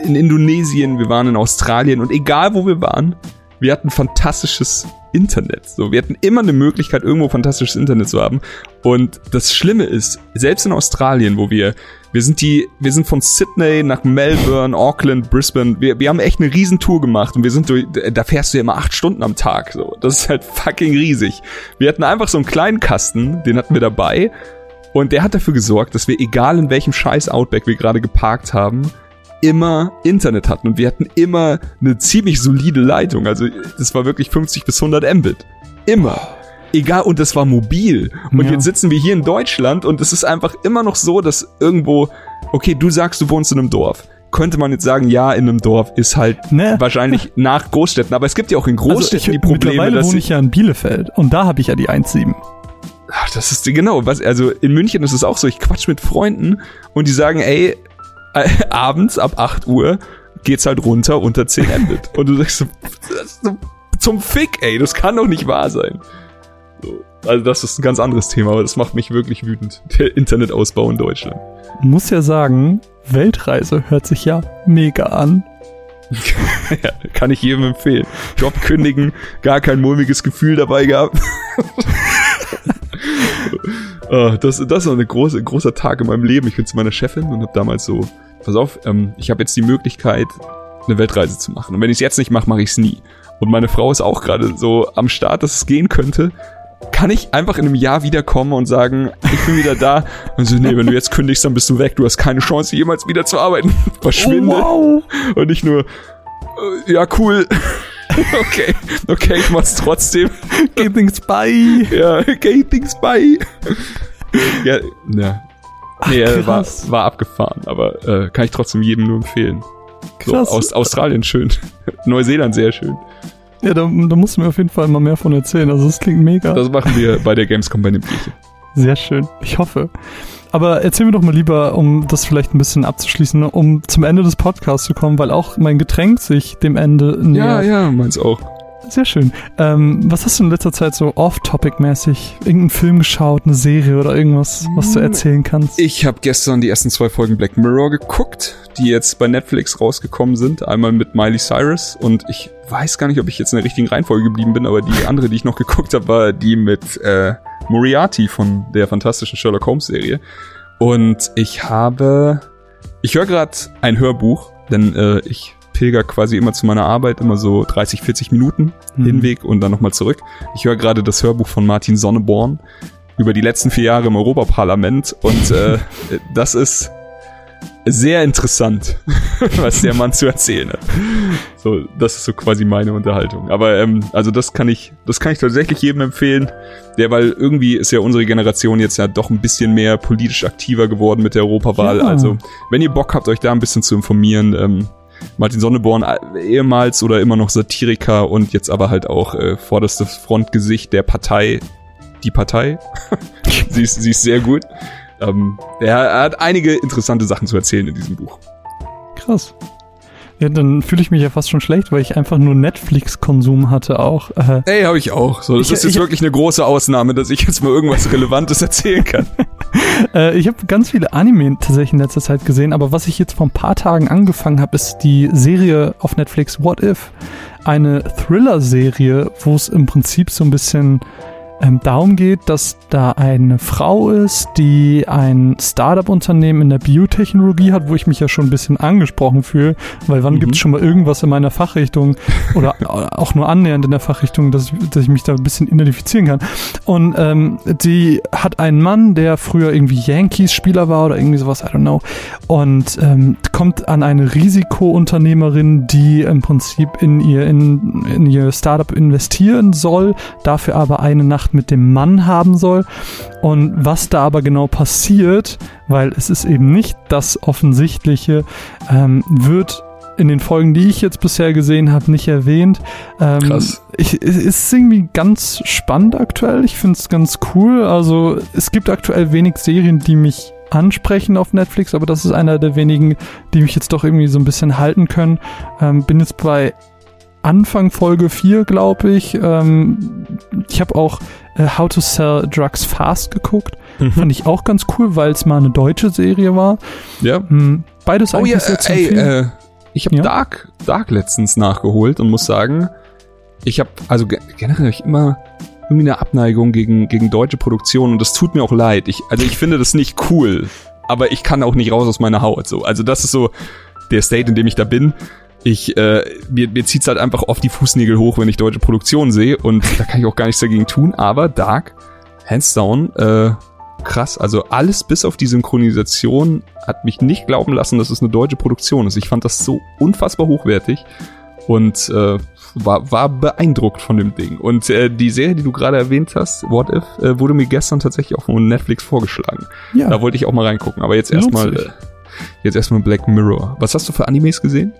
Speaker 2: in Indonesien, wir waren in Australien und egal wo wir waren, wir hatten fantastisches Internet. So, wir hatten immer eine Möglichkeit, irgendwo fantastisches Internet zu haben. Und das Schlimme ist, selbst in Australien, wo wir, wir sind die, wir sind von Sydney nach Melbourne, Auckland, Brisbane, wir, wir haben echt eine Riesentour gemacht und wir sind durch, da fährst du ja immer acht Stunden am Tag. So, das ist halt fucking riesig. Wir hatten einfach so einen kleinen Kasten, den hatten wir dabei und der hat dafür gesorgt, dass wir, egal in welchem scheiß Outback wir gerade geparkt haben, immer Internet hatten. Und wir hatten immer eine ziemlich solide Leitung. Also das war wirklich 50 bis 100 Mbit. Immer. Egal, und das war mobil. Und ja. jetzt sitzen wir hier in Deutschland und es ist einfach immer noch so, dass irgendwo, okay, du sagst, du wohnst in einem Dorf könnte man jetzt sagen, ja, in einem Dorf ist halt ne. wahrscheinlich nach Großstädten. Aber es gibt ja auch in Großstädten also ich, die Probleme.
Speaker 1: Mittlerweile wohne ich ja in Bielefeld und da habe ich ja die 1,7.
Speaker 2: Ach, das ist genau, was, also in München ist es auch so, ich quatsch mit Freunden und die sagen, ey, äh, abends ab 8 Uhr geht's halt runter unter 10 Mbit. und du sagst so, so, zum Fick, ey, das kann doch nicht wahr sein. So, also das ist ein ganz anderes Thema, aber das macht mich wirklich wütend. Der Internetausbau in Deutschland.
Speaker 1: Muss ja sagen, Weltreise hört sich ja mega an.
Speaker 2: ja, kann ich jedem empfehlen. Job kündigen, gar kein mulmiges Gefühl dabei gehabt. uh, das, das war ein große, großer Tag in meinem Leben. Ich bin zu meiner Chefin und habe damals so, pass auf, ähm, ich habe jetzt die Möglichkeit, eine Weltreise zu machen. Und wenn ich es jetzt nicht mache, mache ich es nie. Und meine Frau ist auch gerade so am Start, dass es gehen könnte. Kann ich einfach in einem Jahr wiederkommen und sagen, ich bin wieder da? Und so, nee, wenn du jetzt kündigst, dann bist du weg. Du hast keine Chance, jemals wieder zu arbeiten. Verschwinde. Oh, wow. Und nicht nur, äh, ja, cool. okay, okay, ich mach's trotzdem.
Speaker 1: Geh things by.
Speaker 2: Ja, geh things by. ja, ja. Nee, Ach, war, war abgefahren, aber äh, kann ich trotzdem jedem nur empfehlen. Krass. So, aus Australien schön. Neuseeland sehr schön.
Speaker 1: Ja, da, da musst du mir auf jeden Fall mal mehr von erzählen. Also das klingt mega.
Speaker 2: Das machen wir bei der Gamescom bei dem Bierchen.
Speaker 1: Sehr schön. Ich hoffe. Aber erzähl mir doch mal lieber, um das vielleicht ein bisschen abzuschließen, um zum Ende des Podcasts zu kommen, weil auch mein Getränk sich dem Ende
Speaker 2: nähert. Ja, ja, meins auch.
Speaker 1: Sehr schön. Ähm, was hast du in letzter Zeit so off-topic-mäßig? Irgendeinen Film geschaut, eine Serie oder irgendwas, was du hm, erzählen kannst?
Speaker 2: Ich habe gestern die ersten zwei Folgen Black Mirror geguckt, die jetzt bei Netflix rausgekommen sind. Einmal mit Miley Cyrus und ich weiß gar nicht, ob ich jetzt in der richtigen Reihenfolge geblieben bin, aber die andere, die ich noch geguckt habe, war die mit äh, Moriarty von der fantastischen Sherlock Holmes Serie. Und ich habe, ich höre gerade ein Hörbuch, denn äh, ich pilger quasi immer zu meiner Arbeit, immer so 30, 40 Minuten mhm. Hinweg und dann nochmal zurück. Ich höre gerade das Hörbuch von Martin Sonneborn über die letzten vier Jahre im Europaparlament und äh, das ist sehr interessant, was der Mann zu erzählen hat. So, das ist so quasi meine Unterhaltung. Aber ähm, also das kann ich, das kann ich tatsächlich jedem empfehlen, der, weil irgendwie ist ja unsere Generation jetzt ja doch ein bisschen mehr politisch aktiver geworden mit der Europawahl. Ja. Also, wenn ihr Bock habt, euch da ein bisschen zu informieren, ähm, Martin Sonneborn, äh, ehemals oder immer noch Satiriker und jetzt aber halt auch äh, vorderstes Frontgesicht der Partei. Die Partei. sie, ist, sie ist sehr gut. Ähm, er hat einige interessante Sachen zu erzählen in diesem Buch.
Speaker 1: Krass. Ja, dann fühle ich mich ja fast schon schlecht, weil ich einfach nur Netflix-Konsum hatte auch.
Speaker 2: Äh, Ey, habe ich auch. So, das ich, ist jetzt ich, wirklich eine große Ausnahme, dass ich jetzt mal irgendwas Relevantes erzählen kann.
Speaker 1: äh, ich habe ganz viele Anime tatsächlich in letzter Zeit gesehen, aber was ich jetzt vor ein paar Tagen angefangen habe, ist die Serie auf Netflix What If. Eine Thriller-Serie, wo es im Prinzip so ein bisschen ähm, darum geht, dass da eine Frau ist, die ein Startup-Unternehmen in der Biotechnologie hat, wo ich mich ja schon ein bisschen angesprochen fühle, weil wann mhm. gibt es schon mal irgendwas in meiner Fachrichtung oder auch nur annähernd in der Fachrichtung, dass, dass ich mich da ein bisschen identifizieren kann. Und ähm, die hat einen Mann, der früher irgendwie Yankees-Spieler war oder irgendwie sowas, I don't know, und ähm, kommt an eine Risikounternehmerin, die im Prinzip in ihr, in, in ihr Startup investieren soll, dafür aber eine Nacht mit dem Mann haben soll. Und was da aber genau passiert, weil es ist eben nicht das Offensichtliche, ähm, wird in den Folgen, die ich jetzt bisher gesehen habe, nicht erwähnt. Ähm, Krass. Ich, es ist irgendwie ganz spannend aktuell. Ich finde es ganz cool. Also es gibt aktuell wenig Serien, die mich ansprechen auf Netflix, aber das ist einer der wenigen, die mich jetzt doch irgendwie so ein bisschen halten können. Ähm, bin jetzt bei Anfang Folge 4, glaube ich. Ähm, ich habe auch äh, How to Sell Drugs Fast geguckt. Mhm. Fand ich auch ganz cool, weil es mal eine deutsche Serie war.
Speaker 2: Ja.
Speaker 1: Mhm, beides oh, eigentlich ja, sehr zu ey,
Speaker 2: äh, Ich habe ja? Dark, Dark letztens nachgeholt und muss sagen, ich habe also generell ich immer irgendwie eine Abneigung gegen, gegen deutsche Produktionen und das tut mir auch leid. Ich, also ich finde das nicht cool, aber ich kann auch nicht raus aus meiner Haut. So. Also das ist so der State, in dem ich da bin ich, äh, mir, mir zieht's halt einfach oft die Fußnägel hoch, wenn ich deutsche Produktionen sehe und da kann ich auch gar nichts dagegen tun, aber Dark, hands down, äh, krass, also alles bis auf die Synchronisation hat mich nicht glauben lassen, dass es eine deutsche Produktion ist. Ich fand das so unfassbar hochwertig und äh, war, war beeindruckt von dem Ding. Und äh, die Serie, die du gerade erwähnt hast, What If, äh, wurde mir gestern tatsächlich auch von Netflix vorgeschlagen. Ja. Da wollte ich auch mal reingucken. Aber jetzt erstmal äh, jetzt erstmal Black Mirror. Was hast du für Animes gesehen?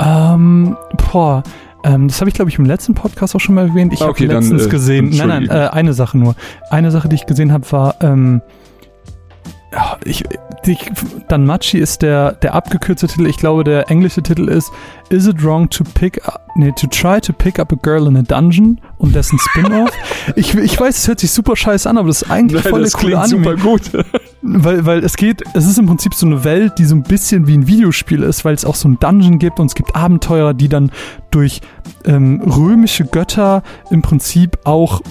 Speaker 1: Ähm, boah. Ähm, das habe ich, glaube ich, im letzten Podcast auch schon mal erwähnt. Ich okay, habe letztens dann, äh, gesehen, nein, nein, äh, eine Sache nur. Eine Sache, die ich gesehen habe, war, ähm, ich, ich, Danmachi ist der, der abgekürzte Titel. Ich glaube, der englische Titel ist Is it wrong to pick up, nee, to try to pick up a girl in a dungeon und dessen Spin-off? ich, ich weiß, es hört sich super scheiße an, aber das ist eigentlich Nein, voll das coole Anime. super gut. weil, weil es geht, es ist im Prinzip so eine Welt, die so ein bisschen wie ein Videospiel ist, weil es auch so ein Dungeon gibt und es gibt Abenteurer, die dann durch ähm, römische Götter im Prinzip auch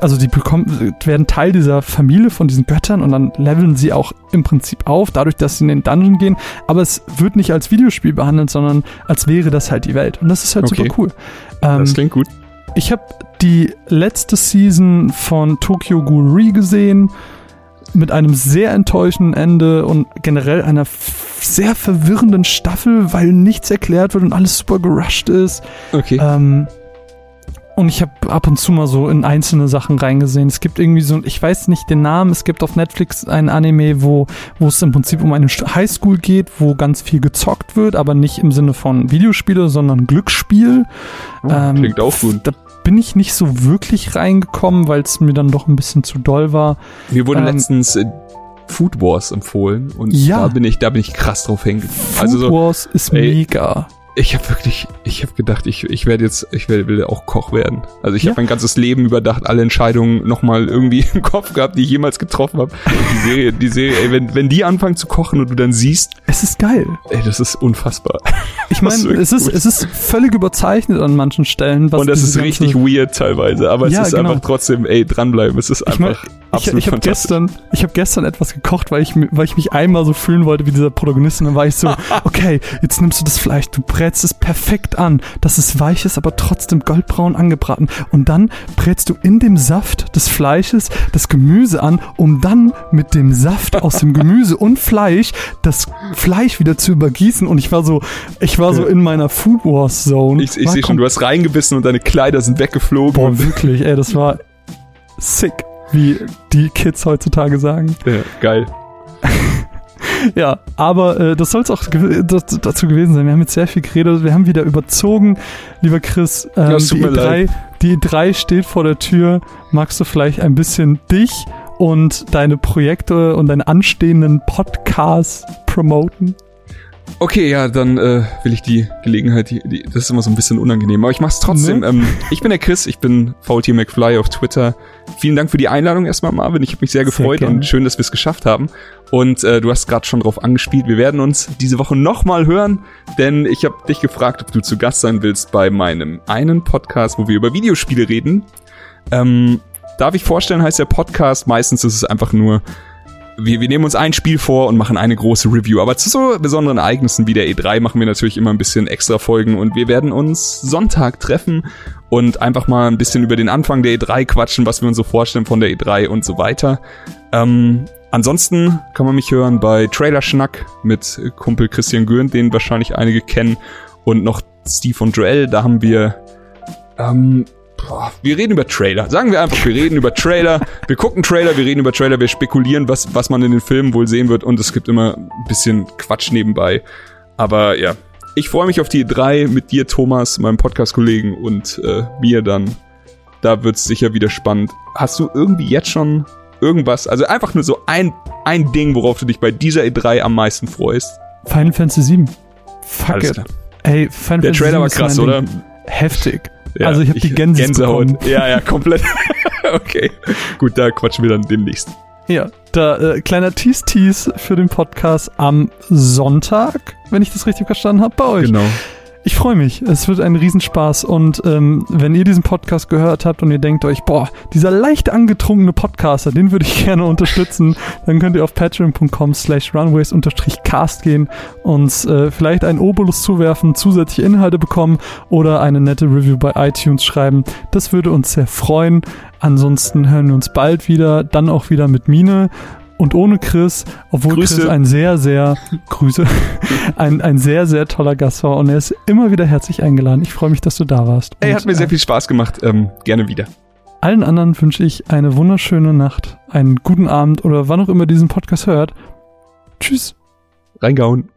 Speaker 1: also die bekommen, werden Teil dieser Familie von diesen Göttern und dann leveln sie auch im Prinzip auf, dadurch, dass sie in den Dungeon gehen. Aber es wird nicht als Videospiel behandelt, sondern als wäre das halt die Welt. Und das ist halt okay. super cool.
Speaker 2: Ähm, das klingt gut.
Speaker 1: Ich habe die letzte Season von Tokyo Ghoul gesehen mit einem sehr enttäuschenden Ende und generell einer sehr verwirrenden Staffel, weil nichts erklärt wird und alles super gerusht ist.
Speaker 2: Okay.
Speaker 1: Ähm, und ich habe ab und zu mal so in einzelne Sachen reingesehen. Es gibt irgendwie so, ich weiß nicht den Namen, es gibt auf Netflix ein Anime, wo, wo es im Prinzip um eine Highschool geht, wo ganz viel gezockt wird, aber nicht im Sinne von Videospiele, sondern Glücksspiel.
Speaker 2: Oh, ähm, klingt auch gut.
Speaker 1: Da bin ich nicht so wirklich reingekommen, weil es mir dann doch ein bisschen zu doll war.
Speaker 2: Mir wurde ähm, letztens äh, Food Wars empfohlen und ja, da bin ich, da bin ich krass drauf hängen.
Speaker 1: Food also so, Wars ist ey, mega.
Speaker 2: Ich habe wirklich, ich habe gedacht, ich, ich werde jetzt, ich werde, will auch Koch werden. Also ich ja. habe mein ganzes Leben überdacht, alle Entscheidungen nochmal irgendwie im Kopf gehabt, die ich jemals getroffen habe. Die Serie, die Serie, ey, wenn, wenn die anfangen zu kochen und du dann siehst.
Speaker 1: Es ist geil.
Speaker 2: Ey, das ist unfassbar.
Speaker 1: Ich meine, es ist, es ist völlig überzeichnet an manchen Stellen.
Speaker 2: und das ist richtig weird teilweise, aber es ja, ist genau. einfach trotzdem, ey, dranbleiben. Es ist einfach. Ich mein,
Speaker 1: Absolut ich, ich habe gestern, ich habe gestern etwas gekocht, weil ich, weil ich mich einmal so fühlen wollte wie dieser Protagonist. Und dann war ich so, okay, jetzt nimmst du das Fleisch, du brätst es perfekt an, dass es weich ist, aber trotzdem goldbraun angebraten. Und dann brätst du in dem Saft des Fleisches das Gemüse an, um dann mit dem Saft aus dem Gemüse und Fleisch das Fleisch wieder zu übergießen. Und ich war so, ich war so in meiner Food Wars Zone.
Speaker 2: Ich, ich sehe schon, du hast reingebissen und deine Kleider sind weggeflogen.
Speaker 1: Boah, wirklich, ey, das war sick wie die Kids heutzutage sagen.
Speaker 2: Ja, geil.
Speaker 1: Ja, aber äh, das soll es auch dazu gewesen sein. Wir haben jetzt sehr viel geredet. Wir haben wieder überzogen, lieber Chris. Ähm, ja, die, E3, die E3 steht vor der Tür. Magst du vielleicht ein bisschen dich und deine Projekte und deine anstehenden Podcasts promoten?
Speaker 2: Okay, ja, dann äh, will ich die Gelegenheit, die, die, das ist immer so ein bisschen unangenehm, aber ich mach's trotzdem. Ne? Ähm, ich bin der Chris, ich bin VT McFly auf Twitter. Vielen Dank für die Einladung erstmal, Marvin. Ich habe mich sehr gefreut sehr und schön, dass wir es geschafft haben. Und äh, du hast gerade schon drauf angespielt, wir werden uns diese Woche nochmal hören, denn ich habe dich gefragt, ob du zu Gast sein willst bei meinem einen Podcast, wo wir über Videospiele reden. Ähm, darf ich vorstellen, heißt der Podcast. Meistens ist es einfach nur wir, wir nehmen uns ein Spiel vor und machen eine große Review. Aber zu so besonderen Ereignissen wie der E3 machen wir natürlich immer ein bisschen extra Folgen und wir werden uns Sonntag treffen und einfach mal ein bisschen über den Anfang der E3 quatschen, was wir uns so vorstellen von der E3 und so weiter. Ähm, ansonsten kann man mich hören bei Trailer Schnack mit Kumpel Christian Gürn, den wahrscheinlich einige kennen, und noch Steve und Joel. Da haben wir ähm, Boah, wir reden über Trailer. Sagen wir einfach, wir reden über Trailer. Wir gucken Trailer, wir reden über Trailer, wir spekulieren, was, was man in den Filmen wohl sehen wird und es gibt immer ein bisschen Quatsch nebenbei. Aber ja, ich freue mich auf die drei mit dir, Thomas, meinem Podcast-Kollegen und äh, mir dann. Da wird's sicher wieder spannend. Hast du irgendwie jetzt schon irgendwas, also einfach nur so ein, ein Ding, worauf du dich bei dieser E3 am meisten freust?
Speaker 1: Final Fantasy 7. Fuck Alles it. Klar. Ey,
Speaker 2: Final Der Trailer war krass, oder?
Speaker 1: Heftig. Ja, also ich habe die Gänse Gänsehaut. Bekommen.
Speaker 2: Ja, ja, komplett. okay. Gut, da quatschen wir dann demnächst.
Speaker 1: Ja, da äh, kleiner Tease-Tease für den Podcast am Sonntag, wenn ich das richtig verstanden habe, bei euch.
Speaker 2: Genau.
Speaker 1: Ich freue mich. Es wird ein Riesenspaß. Und ähm, wenn ihr diesen Podcast gehört habt und ihr denkt euch, boah, dieser leicht angetrunkene Podcaster, den würde ich gerne unterstützen, dann könnt ihr auf patreon.com slash runways-cast gehen, uns äh, vielleicht einen Obolus zuwerfen, zusätzliche Inhalte bekommen oder eine nette Review bei iTunes schreiben. Das würde uns sehr freuen. Ansonsten hören wir uns bald wieder, dann auch wieder mit Mine und ohne Chris, obwohl Grüße. Chris ein sehr, sehr, Grüße, ein, ein sehr, sehr toller Gast war und er ist immer wieder herzlich eingeladen. Ich freue mich, dass du da warst.
Speaker 2: Ey, hat mir sehr äh, viel Spaß gemacht. Ähm, gerne wieder.
Speaker 1: Allen anderen wünsche ich eine wunderschöne Nacht, einen guten Abend oder wann auch immer diesen Podcast hört. Tschüss.
Speaker 2: Reingauen.